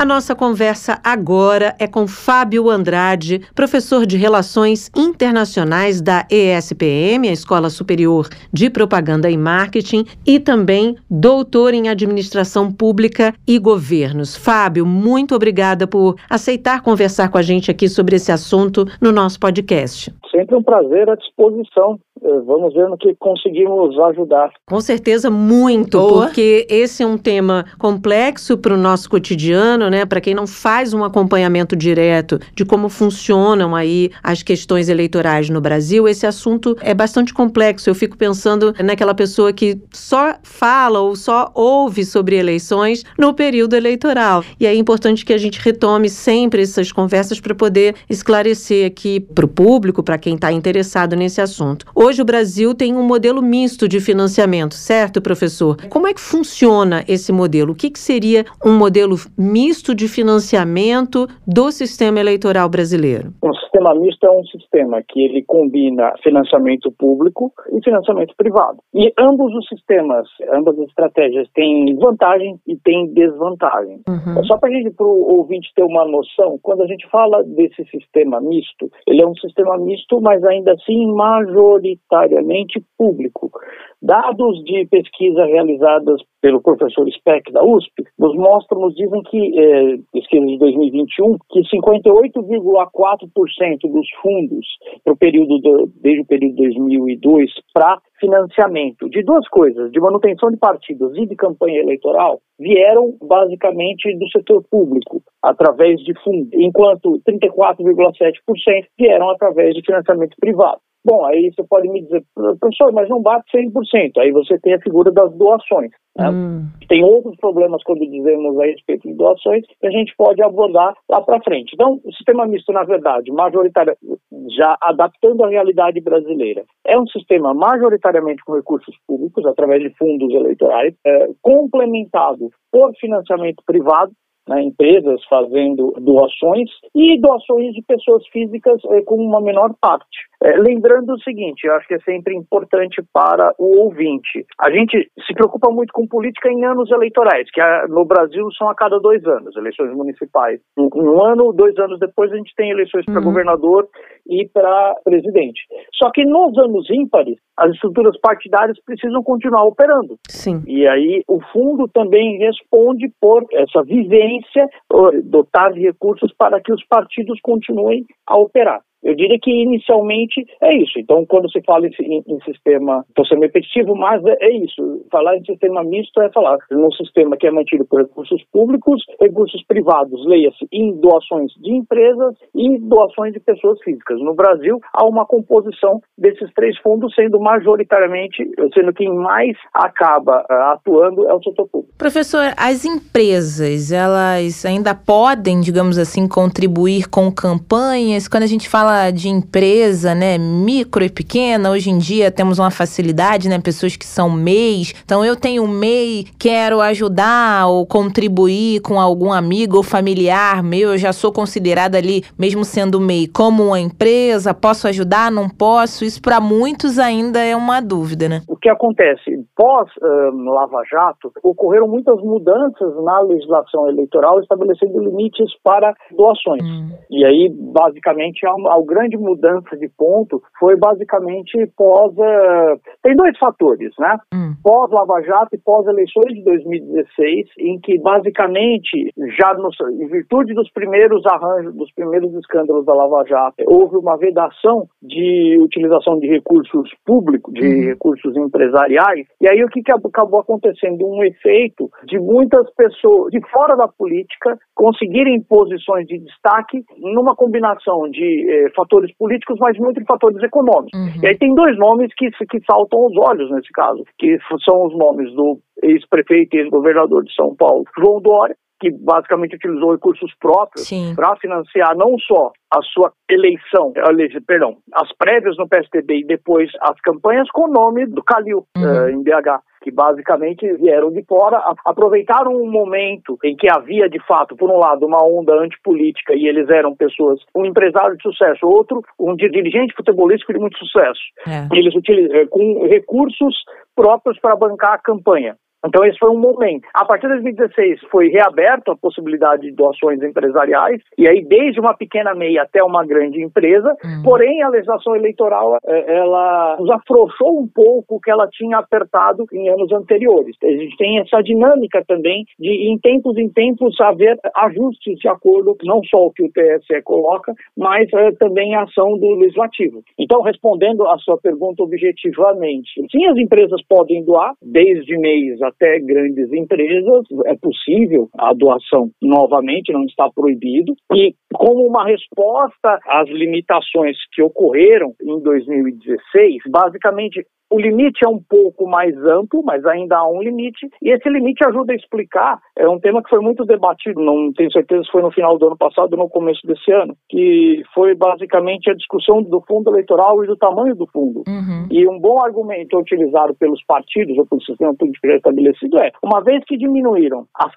A nossa conversa agora é com Fábio Andrade, professor de Relações Internacionais da ESPM, a Escola Superior de Propaganda e Marketing, e também doutor em Administração Pública e Governos. Fábio, muito obrigada por aceitar conversar com a gente aqui sobre esse assunto no nosso podcast. Sempre um prazer à disposição. Eh, Vamos ver no que conseguimos ajudar. Com certeza, muito, Boa. porque esse é um tema complexo para o nosso cotidiano, né? Para quem não faz um acompanhamento direto de como funcionam aí as questões eleitorais no Brasil, esse assunto é bastante complexo. Eu fico pensando naquela pessoa que só fala ou só ouve sobre eleições no período eleitoral. E é importante que a gente retome sempre essas conversas para poder esclarecer aqui para o público, para quem está interessado nesse assunto. Hoje o Brasil tem um modelo misto de financiamento, certo, professor? Como é que funciona esse modelo? O que, que seria um modelo misto de financiamento do sistema eleitoral brasileiro? Um sistema misto é um sistema que ele combina financiamento público e financiamento privado. E ambos os sistemas, ambas as estratégias têm vantagem e têm desvantagem. Uhum. Só para a gente, para o ouvinte ter uma noção, quando a gente fala desse sistema misto, ele é um sistema misto, mas ainda assim majoritariamente público. Dados de pesquisa realizadas pelo professor Speck da USP nos mostram, nos dizem que, eh, pesquisa de 2021, que 58,4% dos fundos pro período do- desde o período 2002 para financiamento de duas coisas, de manutenção de partidos e de campanha eleitoral, vieram basicamente do setor público, através de fundos, enquanto 34,7% vieram através de financiamento privado. Bom, aí você pode me dizer, professor, mas não bate 100%. Aí você tem a figura das doações. né? Hum. Tem outros problemas quando dizemos a respeito de doações que a gente pode abordar lá para frente. Então, o sistema misto, na verdade, majoritário, já adaptando à realidade brasileira, é um sistema majoritariamente com recursos públicos, através de fundos eleitorais, é, complementado por financiamento privado, né, empresas fazendo doações e doações de pessoas físicas eh, com uma menor parte. É, lembrando o seguinte, eu acho que é sempre importante para o ouvinte. A gente se preocupa muito com política em anos eleitorais, que no Brasil são a cada dois anos, eleições municipais. Um, um ano, dois anos depois, a gente tem eleições para uhum. governador e para presidente. Só que nos anos ímpares, as estruturas partidárias precisam continuar operando. Sim. E aí o fundo também responde por essa vivência, dotar de recursos para que os partidos continuem a operar. Eu diria que inicialmente é isso. Então, quando se fala em, em sistema, estou sendo repetitivo, mas é, é, isso. Falar em sistema misto é falar num sistema que é mantido por recursos públicos, recursos privados, leia-se, em doações de empresas e doações de pessoas físicas. No Brasil, há uma composição desses três fundos, sendo majoritariamente, sendo quem mais acaba uh, atuando é o setor público. Professor, as empresas, elas ainda podem, digamos assim, contribuir com campanhas? Quando a gente fala fala de empresa, né, micro e pequena, hoje em dia temos uma facilidade, né, pessoas que são MEIs. Então eu tenho MEI, quero ajudar ou contribuir com algum amigo ou familiar meu, eu já sou considerada ali, mesmo sendo MEI, como uma empresa, posso ajudar, não posso? Isso para muitos ainda é uma dúvida, né? O que acontece? Pós uh, Lava Jato, ocorreram muitas mudanças na legislação eleitoral estabelecendo limites para doações. Hum. E aí, basicamente, uma, a grande mudança de ponto foi basicamente pós. Uh, tem dois fatores, né? Hum. Pós Lava Jato e pós eleições de 2016, em que basicamente, já no, em virtude dos primeiros arranjos, dos primeiros escândalos da Lava Jato, houve uma vedação de utilização de recursos públicos, de hum. recursos empresariais. E aí o que, que acabou acontecendo? Um efeito de muitas pessoas de fora da política conseguirem posições de destaque numa combinação de eh, fatores políticos, mas muito de fatores econômicos. Uhum. E aí tem dois nomes que, que saltam aos olhos nesse caso, que são os nomes do ex-prefeito e ex-governador de São Paulo, João Dória, que basicamente utilizou recursos próprios para financiar não só a sua eleição, perdão, as prévias no PSDB e depois as campanhas com o nome do Calil uhum. uh, em BH que basicamente vieram de fora, aproveitaram um momento em que havia de fato, por um lado, uma onda antipolítica e eles eram pessoas, um empresário de sucesso, outro, um dirigente futebolístico de muito sucesso. É. Eles utilizam eh, com recursos próprios para bancar a campanha. Então, esse foi um momento. A partir de 2016, foi reaberto a possibilidade de doações empresariais, e aí, desde uma pequena meia até uma grande empresa. Uhum. Porém, a legislação eleitoral é, ela nos afrouxou um pouco o que ela tinha apertado em anos anteriores. A gente tem essa dinâmica também de, em tempos em tempos, haver ajustes de acordo não só o que o TSE coloca, mas é, também a ação do legislativo. Então, respondendo a sua pergunta objetivamente, sim, as empresas podem doar, desde meios até grandes empresas, é possível a doação novamente, não está proibido. E como uma resposta às limitações que ocorreram em 2016, basicamente o limite é um pouco mais amplo, mas ainda há um limite, e esse limite ajuda a explicar. É um tema que foi muito debatido, não tenho certeza se foi no final do ano passado ou no começo desse ano, que foi basicamente a discussão do fundo eleitoral e do tamanho do fundo. Uhum. E um bom argumento utilizado pelos partidos ou pelo sistema político estabelecido é: uma vez que diminuíram as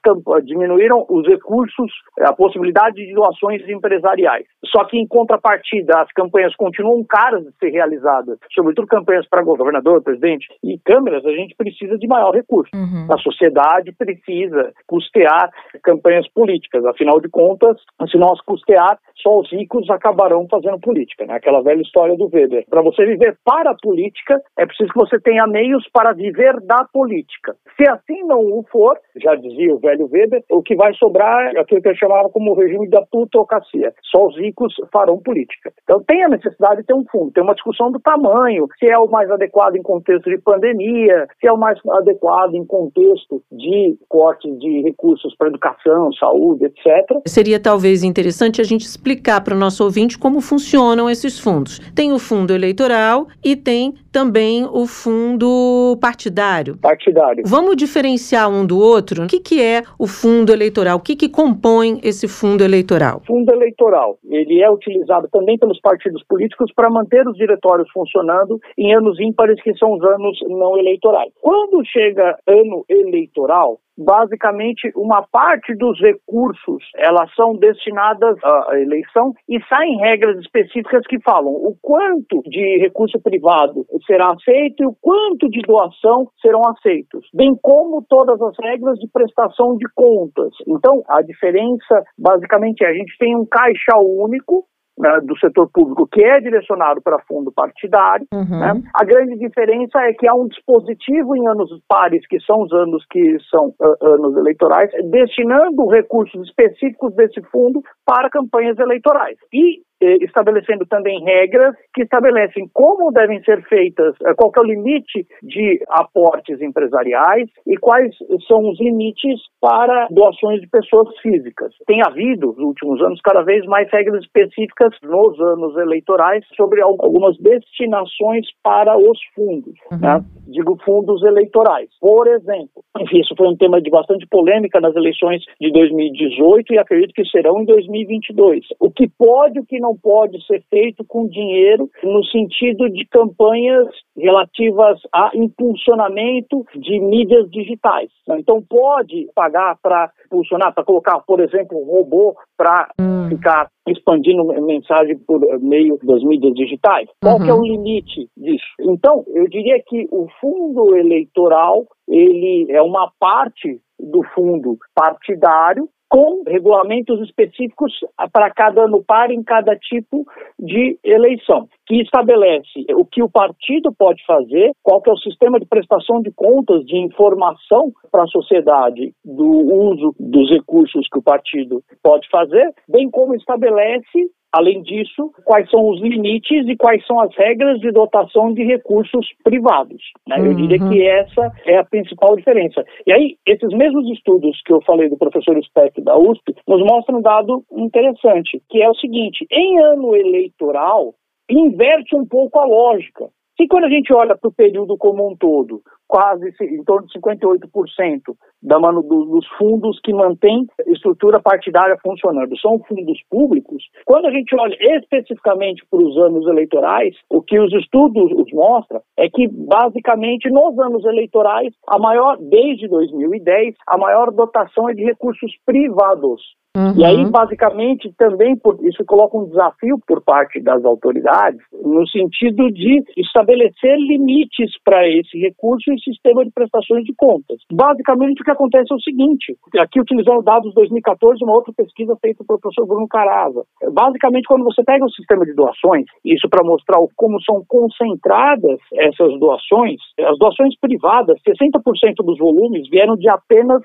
diminuíram os recursos, a possibilidade de doações empresariais, só que em contrapartida as campanhas continuam caras de ser realizadas, sobretudo campanhas para governador presidente, e câmeras, a gente precisa de maior recurso. Uhum. A sociedade precisa custear campanhas políticas. Afinal de contas, se nós custear, só os ricos acabarão fazendo política. Né? Aquela velha história do Weber. Para você viver para a política, é preciso que você tenha meios para viver da política. Se assim não o for, já dizia o velho Weber, o que vai sobrar é aquilo que eu chamava como o regime da plutocracia. Só os ricos farão política. Então tem a necessidade de ter um fundo, tem uma discussão do tamanho, se é o mais adequado em contexto de pandemia, se é o mais adequado em contexto de cortes de recursos para educação, saúde, etc. Seria talvez interessante a gente explicar para o nosso ouvinte como funcionam esses fundos. Tem o fundo eleitoral e tem também o fundo partidário. Partidário. Vamos diferenciar um do outro? O que, que é o fundo eleitoral? O que, que compõe esse fundo eleitoral? Fundo eleitoral, ele é utilizado também pelos partidos políticos para manter os diretórios funcionando em anos ímpares que são os anos não eleitorais. Quando chega ano eleitoral, basicamente uma parte dos recursos elas são destinadas à eleição e saem regras específicas que falam o quanto de recurso privado será aceito e o quanto de doação serão aceitos, bem como todas as regras de prestação de contas. Então, a diferença basicamente é a gente tem um caixa único né, do setor público que é direcionado para fundo partidário. Uhum. Né? A grande diferença é que há um dispositivo em anos pares, que são os anos que são uh, anos eleitorais, destinando recursos específicos desse fundo para campanhas eleitorais. E estabelecendo também regras que estabelecem como devem ser feitas, eh, qual é o limite de aportes empresariais e quais são os limites para doações de pessoas físicas. Tem havido, nos últimos anos, cada vez mais regras específicas nos anos eleitorais sobre algumas destinações para os fundos, uhum. né? digo fundos eleitorais. Por exemplo, isso foi um tema de bastante polêmica nas eleições de 2018 e acredito que serão em 2022. O que pode, o que não não pode ser feito com dinheiro no sentido de campanhas relativas a impulsionamento de mídias digitais. Então, pode pagar para impulsionar, para colocar, por exemplo, um robô para hum. ficar expandindo mensagem por meio das mídias digitais? Qual uhum. que é o uhum. limite disso? Então, eu diria que o fundo eleitoral ele é uma parte do fundo partidário com regulamentos específicos para cada ano par em cada tipo de eleição, que estabelece o que o partido pode fazer, qual que é o sistema de prestação de contas, de informação para a sociedade do uso dos recursos que o partido pode fazer, bem como estabelece Além disso, quais são os limites e quais são as regras de dotação de recursos privados. Né? Uhum. Eu diria que uhum. essa é a principal diferença. E aí, esses mesmos estudos que eu falei do professor Speck da USP nos mostram um dado interessante, que é o seguinte: em ano eleitoral, inverte um pouco a lógica. E quando a gente olha para o período como um todo, quase em torno de 58% da mano, dos fundos que mantêm estrutura partidária funcionando são fundos públicos. Quando a gente olha especificamente para os anos eleitorais, o que os estudos os mostram é que, basicamente, nos anos eleitorais, a maior, desde 2010, a maior dotação é de recursos privados. Uhum. E aí, basicamente, também por, isso coloca um desafio por parte das autoridades, no sentido de estabelecer limites para esse recurso e sistema de prestações de contas. Basicamente, o que acontece é o seguinte: aqui utilizando dados de 2014, uma outra pesquisa feita pelo professor Bruno Caraza. Basicamente, quando você pega o sistema de doações, isso para mostrar como são concentradas essas doações, as doações privadas, 60% dos volumes vieram de apenas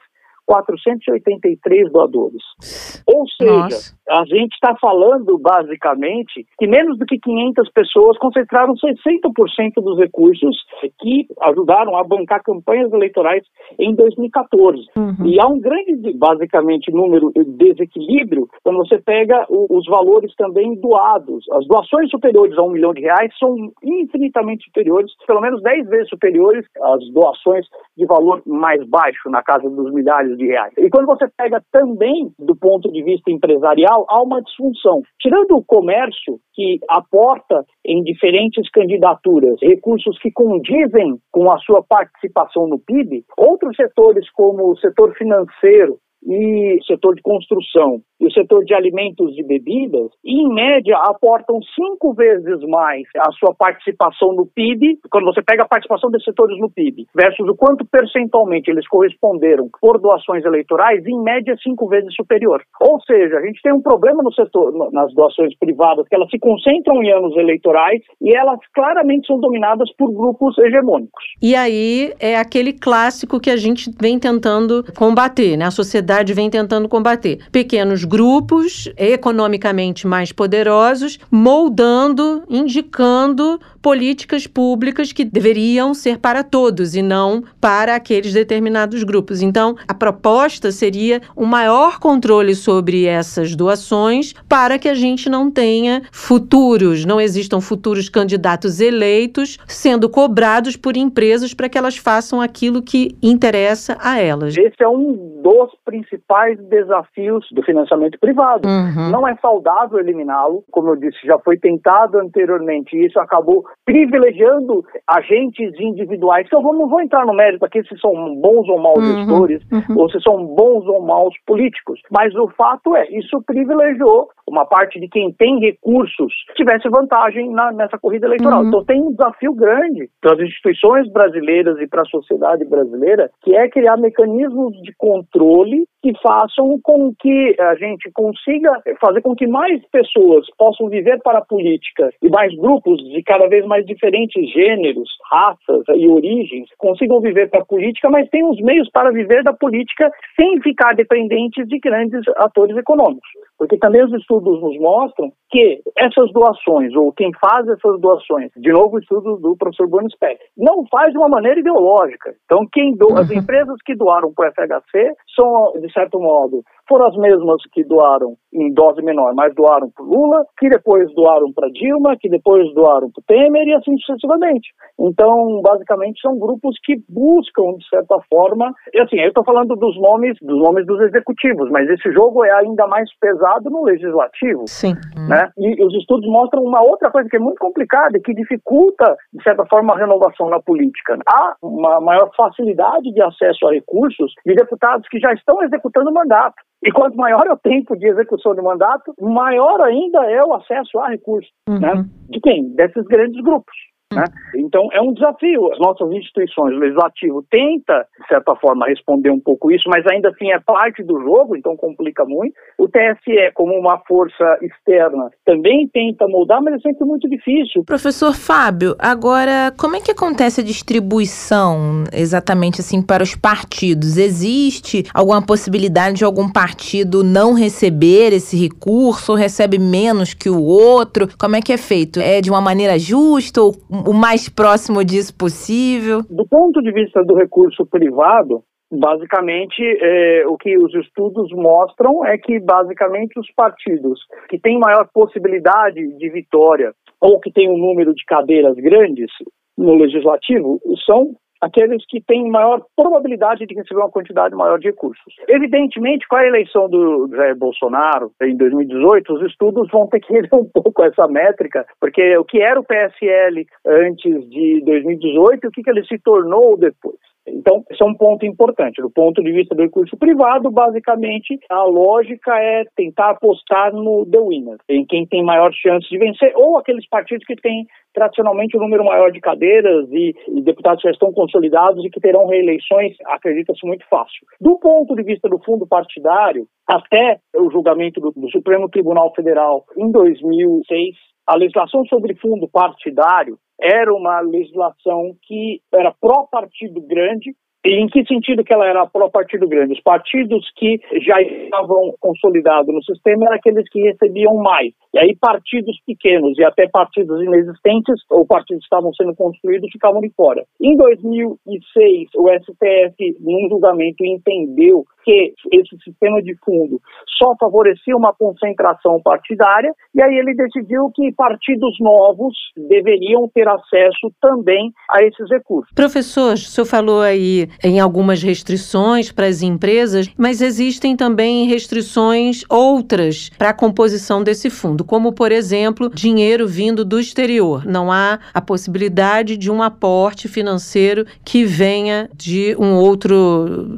483 doadores. Ou seja, Nossa. a gente está falando basicamente que menos do que 500 pessoas concentraram 60% dos recursos que ajudaram a bancar campanhas eleitorais em 2014. Uhum. E há um grande, basicamente, número de desequilíbrio quando você pega o, os valores também doados. As doações superiores a um milhão de reais são infinitamente superiores, pelo menos 10 vezes superiores às doações de valor mais baixo, na casa dos milhares de reais. E quando você pega também do ponto de vista empresarial, há uma disfunção. Tirando o comércio, que aporta em diferentes candidaturas recursos que condizem com a sua participação no PIB, outros setores, como o setor financeiro, e setor de construção e o setor de alimentos e bebidas, em média, aportam cinco vezes mais a sua participação no PIB, quando você pega a participação desses setores no PIB, versus o quanto percentualmente eles corresponderam por doações eleitorais, em média, cinco vezes superior. Ou seja, a gente tem um problema no setor, nas doações privadas, que elas se concentram em anos eleitorais e elas claramente são dominadas por grupos hegemônicos. E aí é aquele clássico que a gente vem tentando combater, né? A sociedade sociedade vem tentando combater. Pequenos grupos economicamente mais poderosos, moldando, indicando políticas públicas que deveriam ser para todos e não para aqueles determinados grupos. Então, a proposta seria um maior controle sobre essas doações para que a gente não tenha futuros, não existam futuros candidatos eleitos sendo cobrados por empresas para que elas façam aquilo que interessa a elas. Esse é um dos principais desafios do financiamento privado. Uhum. Não é saudável eliminá-lo, como eu disse, já foi tentado anteriormente, e isso acabou privilegiando agentes individuais, eu não vou entrar no mérito aqui se são bons ou maus uhum. gestores, uhum. ou se são bons ou maus políticos, mas o fato é, isso privilegiou uma parte de quem tem recursos tivesse vantagem na, nessa corrida eleitoral. Uhum. Então tem um desafio grande para as instituições brasileiras e para a sociedade brasileira, que é criar mecanismos de controle que façam com que a gente consiga fazer com que mais pessoas possam viver para a política e mais grupos de cada vez mais diferentes gêneros, raças e origens consigam viver para a política, mas tenham os meios para viver da política sem ficar dependentes de grandes atores econômicos. Porque também os estudos nos mostram que essas doações, ou quem faz essas doações, de novo o estudo do professor Bonis Peck, não faz de uma maneira ideológica. Então, quem doa, as empresas que doaram para o FHC são, de certo modo, foram as mesmas que doaram em dose menor, mas doaram para Lula, que depois doaram para Dilma, que depois doaram para Temer e assim sucessivamente. Então, basicamente, são grupos que buscam, de certa forma, e assim, eu estou falando dos nomes, dos nomes dos executivos, mas esse jogo é ainda mais pesado no legislativo. Sim. Né? E os estudos mostram uma outra coisa que é muito complicada e que dificulta, de certa forma, a renovação na política. Há uma maior facilidade de acesso a recursos de deputados que já estão executando mandato. E quanto maior é o tempo de execução de mandato, maior ainda é o acesso a recursos. Né? Uhum. Né? De quem? Desses grandes grupos. Né? Então, é um desafio. As nossas instituições, o legislativo tenta, de certa forma, responder um pouco isso, mas ainda assim é parte do jogo, então complica muito. O TSE, como uma força externa, também tenta moldar, mas é sempre muito difícil. Professor Fábio, agora, como é que acontece a distribuição exatamente assim para os partidos? Existe alguma possibilidade de algum partido não receber esse recurso ou recebe menos que o outro? Como é que é feito? É de uma maneira justa ou o mais próximo disso possível? Do ponto de vista do recurso privado, Basicamente, é, o que os estudos mostram é que, basicamente, os partidos que têm maior possibilidade de vitória ou que têm um número de cadeiras grandes no legislativo são aqueles que têm maior probabilidade de receber uma quantidade maior de recursos. Evidentemente, com a eleição do Jair Bolsonaro em 2018, os estudos vão ter que rever um pouco essa métrica, porque o que era o PSL antes de 2018 e o que, que ele se tornou depois. Então, esse é um ponto importante. Do ponto de vista do recurso privado, basicamente, a lógica é tentar apostar no the winner, em quem tem maior chance de vencer, ou aqueles partidos que têm tradicionalmente um número maior de cadeiras e, e deputados já estão consolidados e que terão reeleições, acredita-se muito fácil. Do ponto de vista do fundo partidário, até o julgamento do, do Supremo Tribunal Federal em 2006, a legislação sobre fundo partidário era uma legislação que era pró-partido grande, e em que sentido que ela era pró-partido grande? Os partidos que já estavam consolidados no sistema eram aqueles que recebiam mais. E aí partidos pequenos e até partidos inexistentes ou partidos que estavam sendo construídos ficavam de fora. Em 2006, o STF, num julgamento, entendeu que esse sistema de fundo só favorecia uma concentração partidária, e aí ele decidiu que partidos novos deveriam ter acesso também a esses recursos. Professor, o senhor falou aí em algumas restrições para as empresas, mas existem também restrições outras para a composição desse fundo, como, por exemplo, dinheiro vindo do exterior. Não há a possibilidade de um aporte financeiro que venha de um outro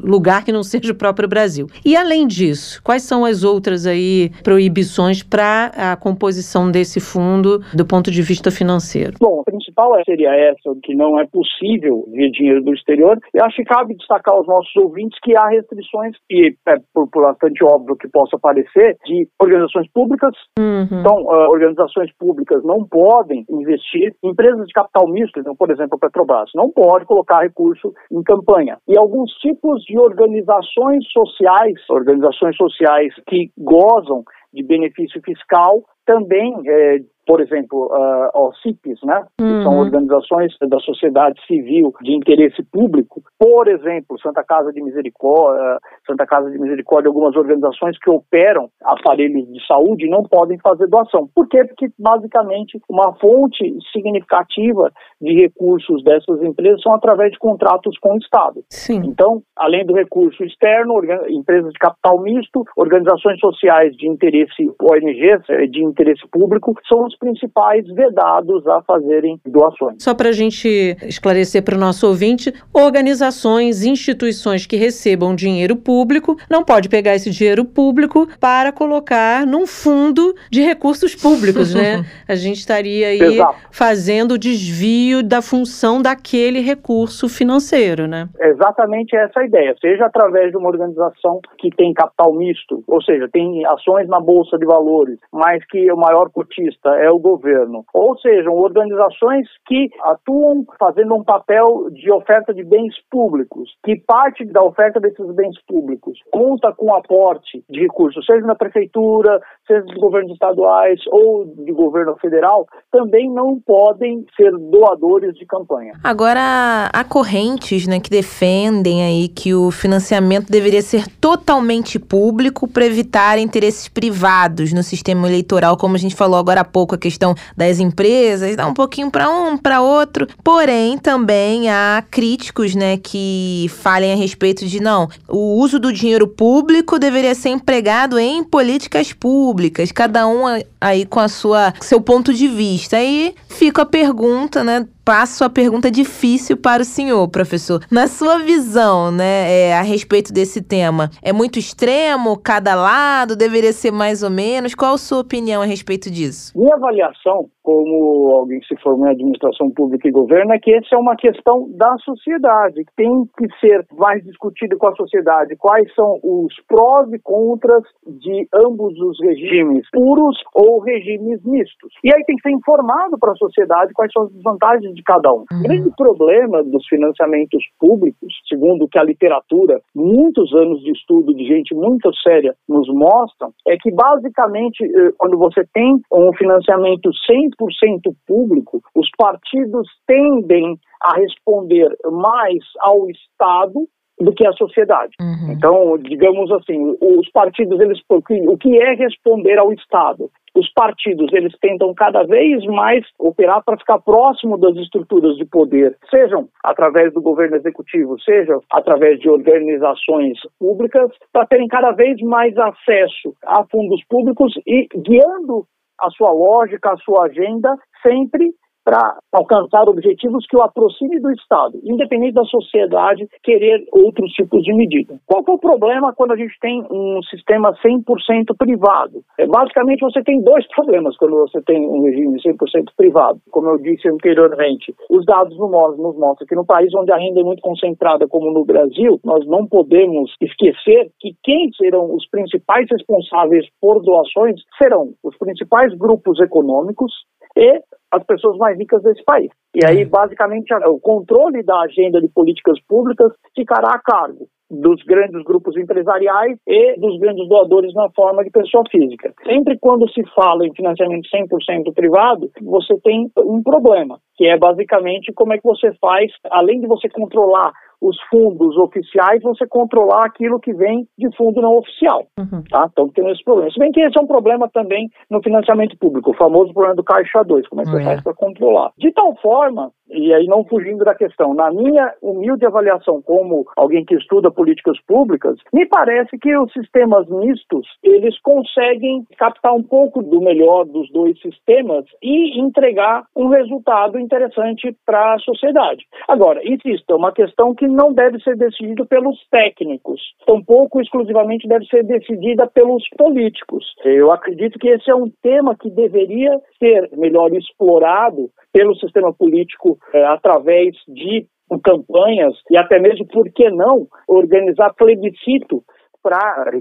lugar que não seja o próprio próprio Brasil. E além disso, quais são as outras aí proibições para a composição desse fundo do ponto de vista financeiro? Bom, a principal seria essa, que não é possível vir dinheiro do exterior. Eu acho que cabe destacar aos nossos ouvintes que há restrições, e é por, por bastante óbvio que possa parecer, de organizações públicas. Uhum. Então, uh, organizações públicas não podem investir, empresas de capital misto, então, por exemplo, a Petrobras, não pode colocar recurso em campanha. E alguns tipos de organizações sociais, organizações sociais que gozam de benefício fiscal, também é, por exemplo, uh, OCIPs, né? Uhum. que são organizações da sociedade civil de interesse público, por exemplo, Santa Casa de Misericórdia, Santa Casa de Misericórdia, algumas organizações que operam aparelhos de saúde não podem fazer doação. Por quê? Porque, basicamente, uma fonte significativa de recursos dessas empresas são através de contratos com o Estado. Sim. Então, além do recurso externo, empresas de capital misto, organizações sociais de interesse, ONGs eh, de interesse público, são os principais vedados a fazerem doações. Só para a gente esclarecer para o nosso ouvinte, organizações, instituições que recebam dinheiro público não pode pegar esse dinheiro público para colocar num fundo de recursos públicos, né? A gente estaria aí Exato. fazendo desvio da função daquele recurso financeiro, né? Exatamente essa a ideia, seja através de uma organização que tem capital misto, ou seja, tem ações na bolsa de valores, mas que o maior cotista é é o governo. Ou sejam organizações que atuam fazendo um papel de oferta de bens públicos, que parte da oferta desses bens públicos conta com aporte de recursos, seja na prefeitura, seja dos governos estaduais ou de governo federal, também não podem ser doadores de campanha. Agora, há correntes né, que defendem aí que o financiamento deveria ser totalmente público para evitar interesses privados no sistema eleitoral, como a gente falou agora há pouco a questão das empresas, dá um pouquinho para um, para outro. Porém, também há críticos, né, que falem a respeito de não, o uso do dinheiro público deveria ser empregado em políticas públicas, cada um aí com a sua seu ponto de vista. Aí fica a pergunta, né, passo a pergunta difícil para o senhor, professor. Na sua visão, né, é, a respeito desse tema, é muito extremo? Cada lado deveria ser mais ou menos? Qual a sua opinião a respeito disso? Minha avaliação, como alguém que se formou em administração pública e governo, é que essa é uma questão da sociedade. Tem que ser mais discutido com a sociedade quais são os prós e contras de ambos os regimes, puros ou regimes mistos. E aí tem que ser informado para a sociedade quais são as vantagens de cada um. Uhum. O grande problema dos financiamentos públicos, segundo o que a literatura, muitos anos de estudo de gente muito séria nos mostram, é que basicamente eh, quando você tem um financiamento 100% público, os partidos tendem a responder mais ao Estado do que a sociedade. Uhum. Então, digamos assim, os partidos, eles, o que é responder ao Estado? Os partidos, eles tentam cada vez mais operar para ficar próximo das estruturas de poder, sejam através do governo executivo, seja através de organizações públicas, para terem cada vez mais acesso a fundos públicos e guiando a sua lógica, a sua agenda, sempre para alcançar objetivos que o aproxime do Estado, independente da sociedade querer outros tipos de medida. Qual é o problema quando a gente tem um sistema 100% privado? É, basicamente, você tem dois problemas quando você tem um regime 100% privado. Como eu disse anteriormente, os dados nos mostram que no país onde a renda é muito concentrada, como no Brasil, nós não podemos esquecer que quem serão os principais responsáveis por doações serão os principais grupos econômicos e as pessoas mais ricas desse país. E aí, uhum. basicamente, o controle da agenda de políticas públicas ficará a cargo dos grandes grupos empresariais e dos grandes doadores na forma de pessoa física. Sempre quando se fala em financiamento 100% privado, você tem um problema, que é basicamente como é que você faz, além de você controlar os fundos oficiais, você controlar aquilo que vem de fundo não oficial. Uhum. Tá? Então tem esse problema. Se bem que esse é um problema também no financiamento público, o famoso problema do Caixa 2, como é que você é. faz para controlar. De tal forma e aí não fugindo da questão, na minha humilde avaliação como alguém que estuda políticas públicas, me parece que os sistemas mistos, eles conseguem captar um pouco do melhor dos dois sistemas e entregar um resultado interessante para a sociedade. Agora, insisto, é uma questão que não deve ser decidida pelos técnicos, tampouco exclusivamente deve ser decidida pelos políticos. Eu acredito que esse é um tema que deveria ser melhor explorado pelo sistema político é, através de campanhas e até mesmo, por que não, organizar plebiscito para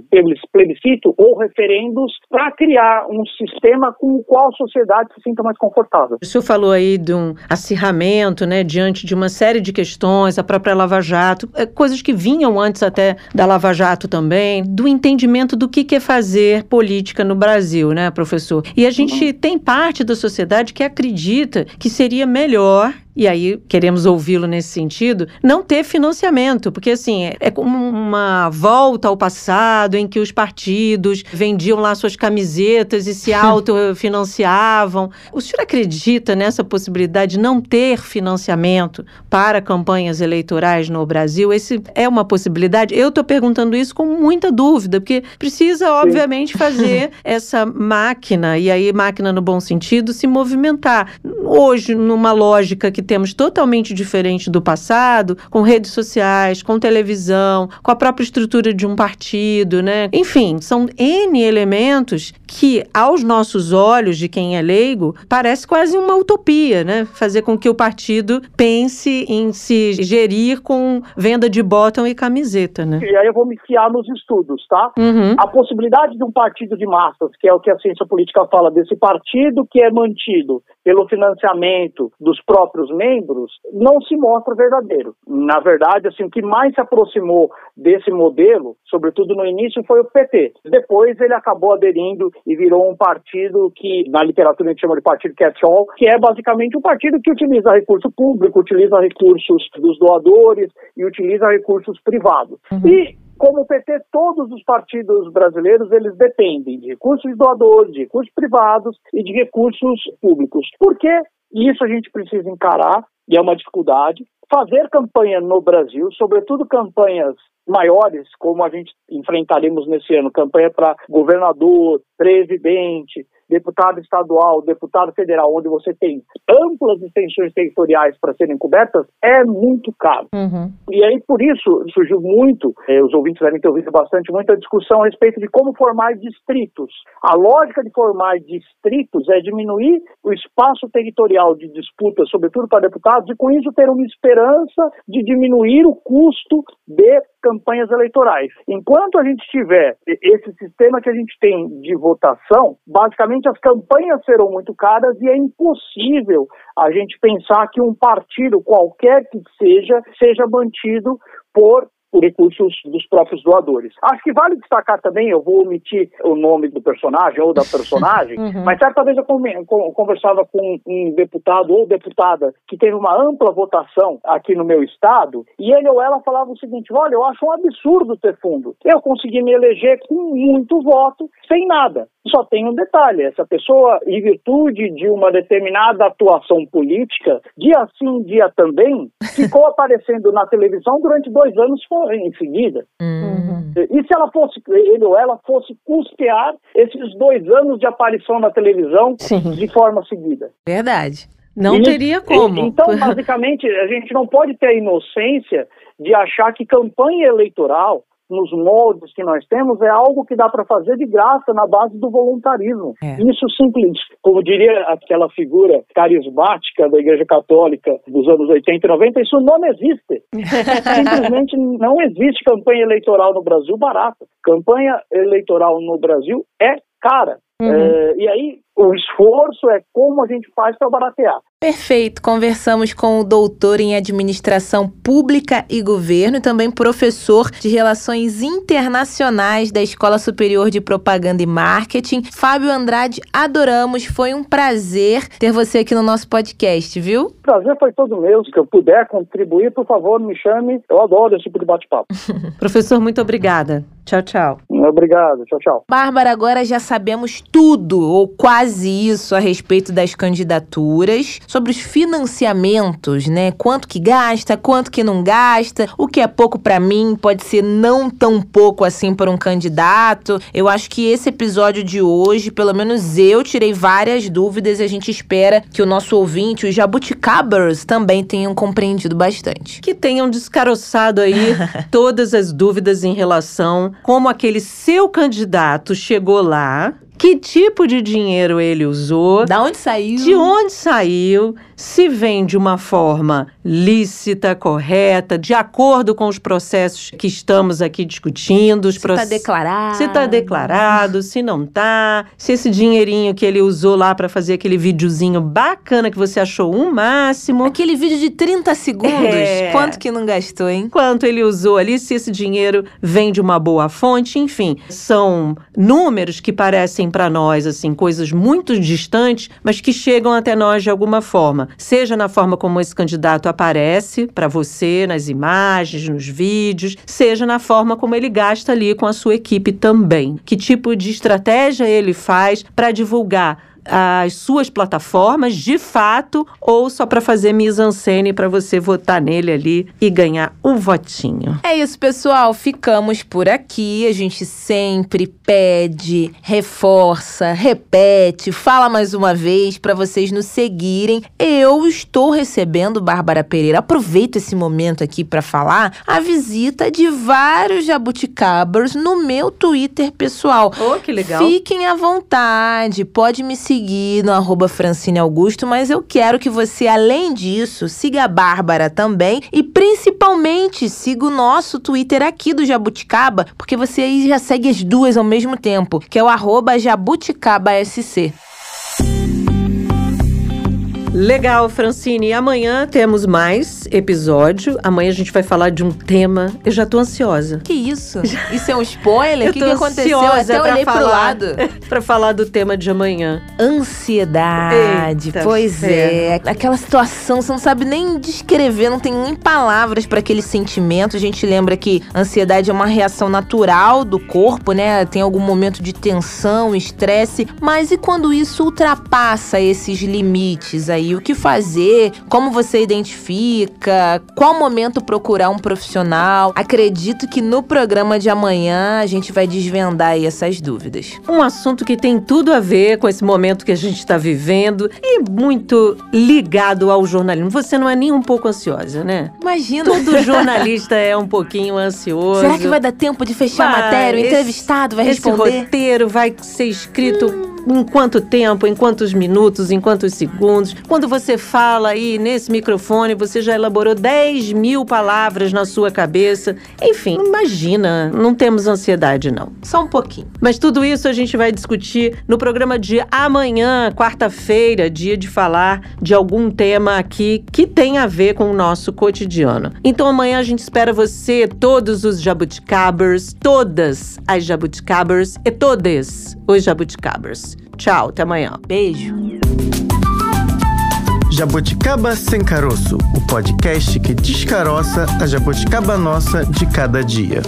plebiscito ou referendos para criar um sistema com o qual a sociedade se sinta mais confortável. O senhor falou aí de um acirramento, né, diante de uma série de questões, a própria Lava Jato, é, coisas que vinham antes até da Lava Jato também, do entendimento do que é fazer política no Brasil, né, professor? E a gente uhum. tem parte da sociedade que acredita que seria melhor e aí queremos ouvi-lo nesse sentido, não ter financiamento, porque assim, é, é como uma volta ao passado em que os partidos vendiam lá suas camisetas e se autofinanciavam. O senhor acredita nessa possibilidade de não ter financiamento para campanhas eleitorais no Brasil? Esse é uma possibilidade? Eu estou perguntando isso com muita dúvida, porque precisa, obviamente, fazer essa máquina, e aí máquina no bom sentido, se movimentar. Hoje, numa lógica que temos totalmente diferente do passado, com redes sociais, com televisão, com a própria estrutura de um partido, né? Enfim, são N elementos que, aos nossos olhos, de quem é leigo, parece quase uma utopia, né? Fazer com que o partido pense em se gerir com venda de botão e camiseta, né? E aí eu vou me fiar nos estudos, tá? Uhum. A possibilidade de um partido de massas, que é o que a ciência política fala, desse partido que é mantido pelo financiamento dos próprios membros não se mostra verdadeiro. Na verdade, assim, o que mais se aproximou desse modelo, sobretudo no início, foi o PT. Depois ele acabou aderindo e virou um partido que, na literatura a gente chama de partido catch-all, que é basicamente um partido que utiliza recurso público, utiliza recursos dos doadores e utiliza recursos privados. Uhum. E como o PT, todos os partidos brasileiros eles dependem de recursos de doadores, de recursos privados e de recursos públicos. Por quê? Isso a gente precisa encarar e é uma dificuldade. Fazer campanha no Brasil, sobretudo campanhas maiores, como a gente enfrentaremos nesse ano, campanha para governador, presidente, deputado estadual, deputado federal, onde você tem amplas extensões territoriais para serem cobertas, é muito caro. Uhum. E aí, por isso, surgiu muito, eh, os ouvintes devem ter ouvido bastante, muita discussão a respeito de como formar distritos. A lógica de formar distritos é diminuir o espaço territorial de disputa, sobretudo para deputados, e com isso ter uma esperança de diminuir o custo de campanhas eleitorais. Enquanto a gente tiver esse sistema que a gente tem de votação, basicamente as campanhas serão muito caras e é impossível a gente pensar que um partido qualquer que seja seja mantido por por recursos dos próprios doadores. Acho que vale destacar também, eu vou omitir o nome do personagem ou da personagem, uhum. mas certa vez eu conversava com um deputado ou deputada que teve uma ampla votação aqui no meu estado, e ele ou ela falava o seguinte: olha, eu acho um absurdo ter fundo. Eu consegui me eleger com muito voto, sem nada. Só tem um detalhe: essa pessoa, em virtude de uma determinada atuação política, dia sim, dia também, ficou aparecendo na televisão durante dois anos em seguida. Uhum. E se ela fosse, ele ou ela fosse custear esses dois anos de aparição na televisão sim. de forma seguida? Verdade. Não e, teria como. Então, basicamente, a gente não pode ter a inocência de achar que campanha eleitoral nos moldes que nós temos é algo que dá para fazer de graça na base do voluntarismo. É. Isso simples, como diria aquela figura carismática da Igreja Católica dos anos 80 e 90, isso não existe. Simplesmente não existe campanha eleitoral no Brasil barata. Campanha eleitoral no Brasil é cara. Uhum. É, e aí o esforço é como a gente faz para baratear. Perfeito. Conversamos com o doutor em administração pública e governo e também professor de relações internacionais da Escola Superior de Propaganda e Marketing, Fábio Andrade. Adoramos. Foi um prazer ter você aqui no nosso podcast, viu? Prazer foi todo meu. Se eu puder contribuir, por favor, me chame. Eu adoro esse tipo de bate-papo. Professor, muito obrigada. Tchau, tchau. Obrigado. Tchau, tchau. Bárbara, agora já sabemos tudo, ou quase isso, a respeito das candidaturas sobre os financiamentos, né? Quanto que gasta, quanto que não gasta, o que é pouco para mim pode ser não tão pouco assim para um candidato. Eu acho que esse episódio de hoje, pelo menos eu tirei várias dúvidas e a gente espera que o nosso ouvinte, os jabuticabers, também tenham compreendido bastante. Que tenham descaroçado aí todas as dúvidas em relação como aquele seu candidato chegou lá, que tipo de dinheiro ele usou, Da onde saiu? de onde saiu, se vem de uma forma lícita, correta, de acordo com os processos que estamos aqui discutindo. Os Se tá proce- declarado. se tá declarado, se não tá, se esse dinheirinho que ele usou lá para fazer aquele videozinho bacana que você achou um máximo. Aquele vídeo de 30 segundos. É. Quanto que não gastou, hein? Quanto ele usou ali, se esse dinheiro vem de uma boa fonte, enfim, são números que parecem para nós assim coisas muito distantes, mas que chegam até nós de alguma forma, seja na forma como esse candidato aparece para você nas imagens, nos vídeos, seja na forma como ele gasta ali com a sua equipe também. Que tipo de estratégia ele faz para divulgar as suas plataformas de fato ou só para fazer mise-en-scène para você votar nele ali e ganhar o votinho. É isso, pessoal. Ficamos por aqui. A gente sempre pede, reforça, repete, fala mais uma vez para vocês nos seguirem. Eu estou recebendo, Bárbara Pereira, aproveito esse momento aqui para falar, a visita de vários jabuticabers no meu Twitter pessoal. Oh, que legal. Fiquem à vontade, pode me seguir no arroba Francine Augusto, mas eu quero que você, além disso, siga a Bárbara também e principalmente siga o nosso Twitter aqui do Jabuticaba, porque você aí já segue as duas ao mesmo tempo, que é o arroba JabuticabaSC. Legal, Francine. E amanhã temos mais episódio. Amanhã a gente vai falar de um tema. Eu já tô ansiosa. Que isso? Isso é um spoiler? O que, que aconteceu? Até olhei pro falar. lado. Pra falar do tema de amanhã. Ansiedade, Eita pois é. Aquela situação, você não sabe nem descrever, não tem nem palavras para aquele sentimento. A gente lembra que ansiedade é uma reação natural do corpo, né? Tem algum momento de tensão, estresse, mas e quando isso ultrapassa esses limites aí? O que fazer? Como você identifica? Qual momento procurar um profissional? Acredito que no programa de amanhã a gente vai desvendar aí essas dúvidas. Um assunto que tem tudo a ver com esse momento que a gente está vivendo e muito ligado ao jornalismo. Você não é nem um pouco ansiosa, né? Imagina. Todo jornalista é um pouquinho ansioso. Será que vai dar tempo de fechar a Vai, matéria? O esse- entrevistado vai Esse responder? roteiro vai ser escrito em quanto tempo, em quantos minutos, em quantos segundos. Quando você fala aí nesse microfone, você já elaborou 10 mil palavras na sua cabeça. Enfim, imagina, não temos ansiedade, não. Só um pouquinho. Mas tudo isso a gente vai discutir no programa de amanhã, quarta-feira, dia de falar de algum tema aqui que tem a ver com o nosso cotidiano. Então amanhã a gente espera você, todos os jabuticabers, todas as jabuticabers e todos os jabuticabers. Tchau, até amanhã. Beijo. Jabuticaba Sem Caroço, o podcast que descaroça a jabuticaba nossa de cada dia.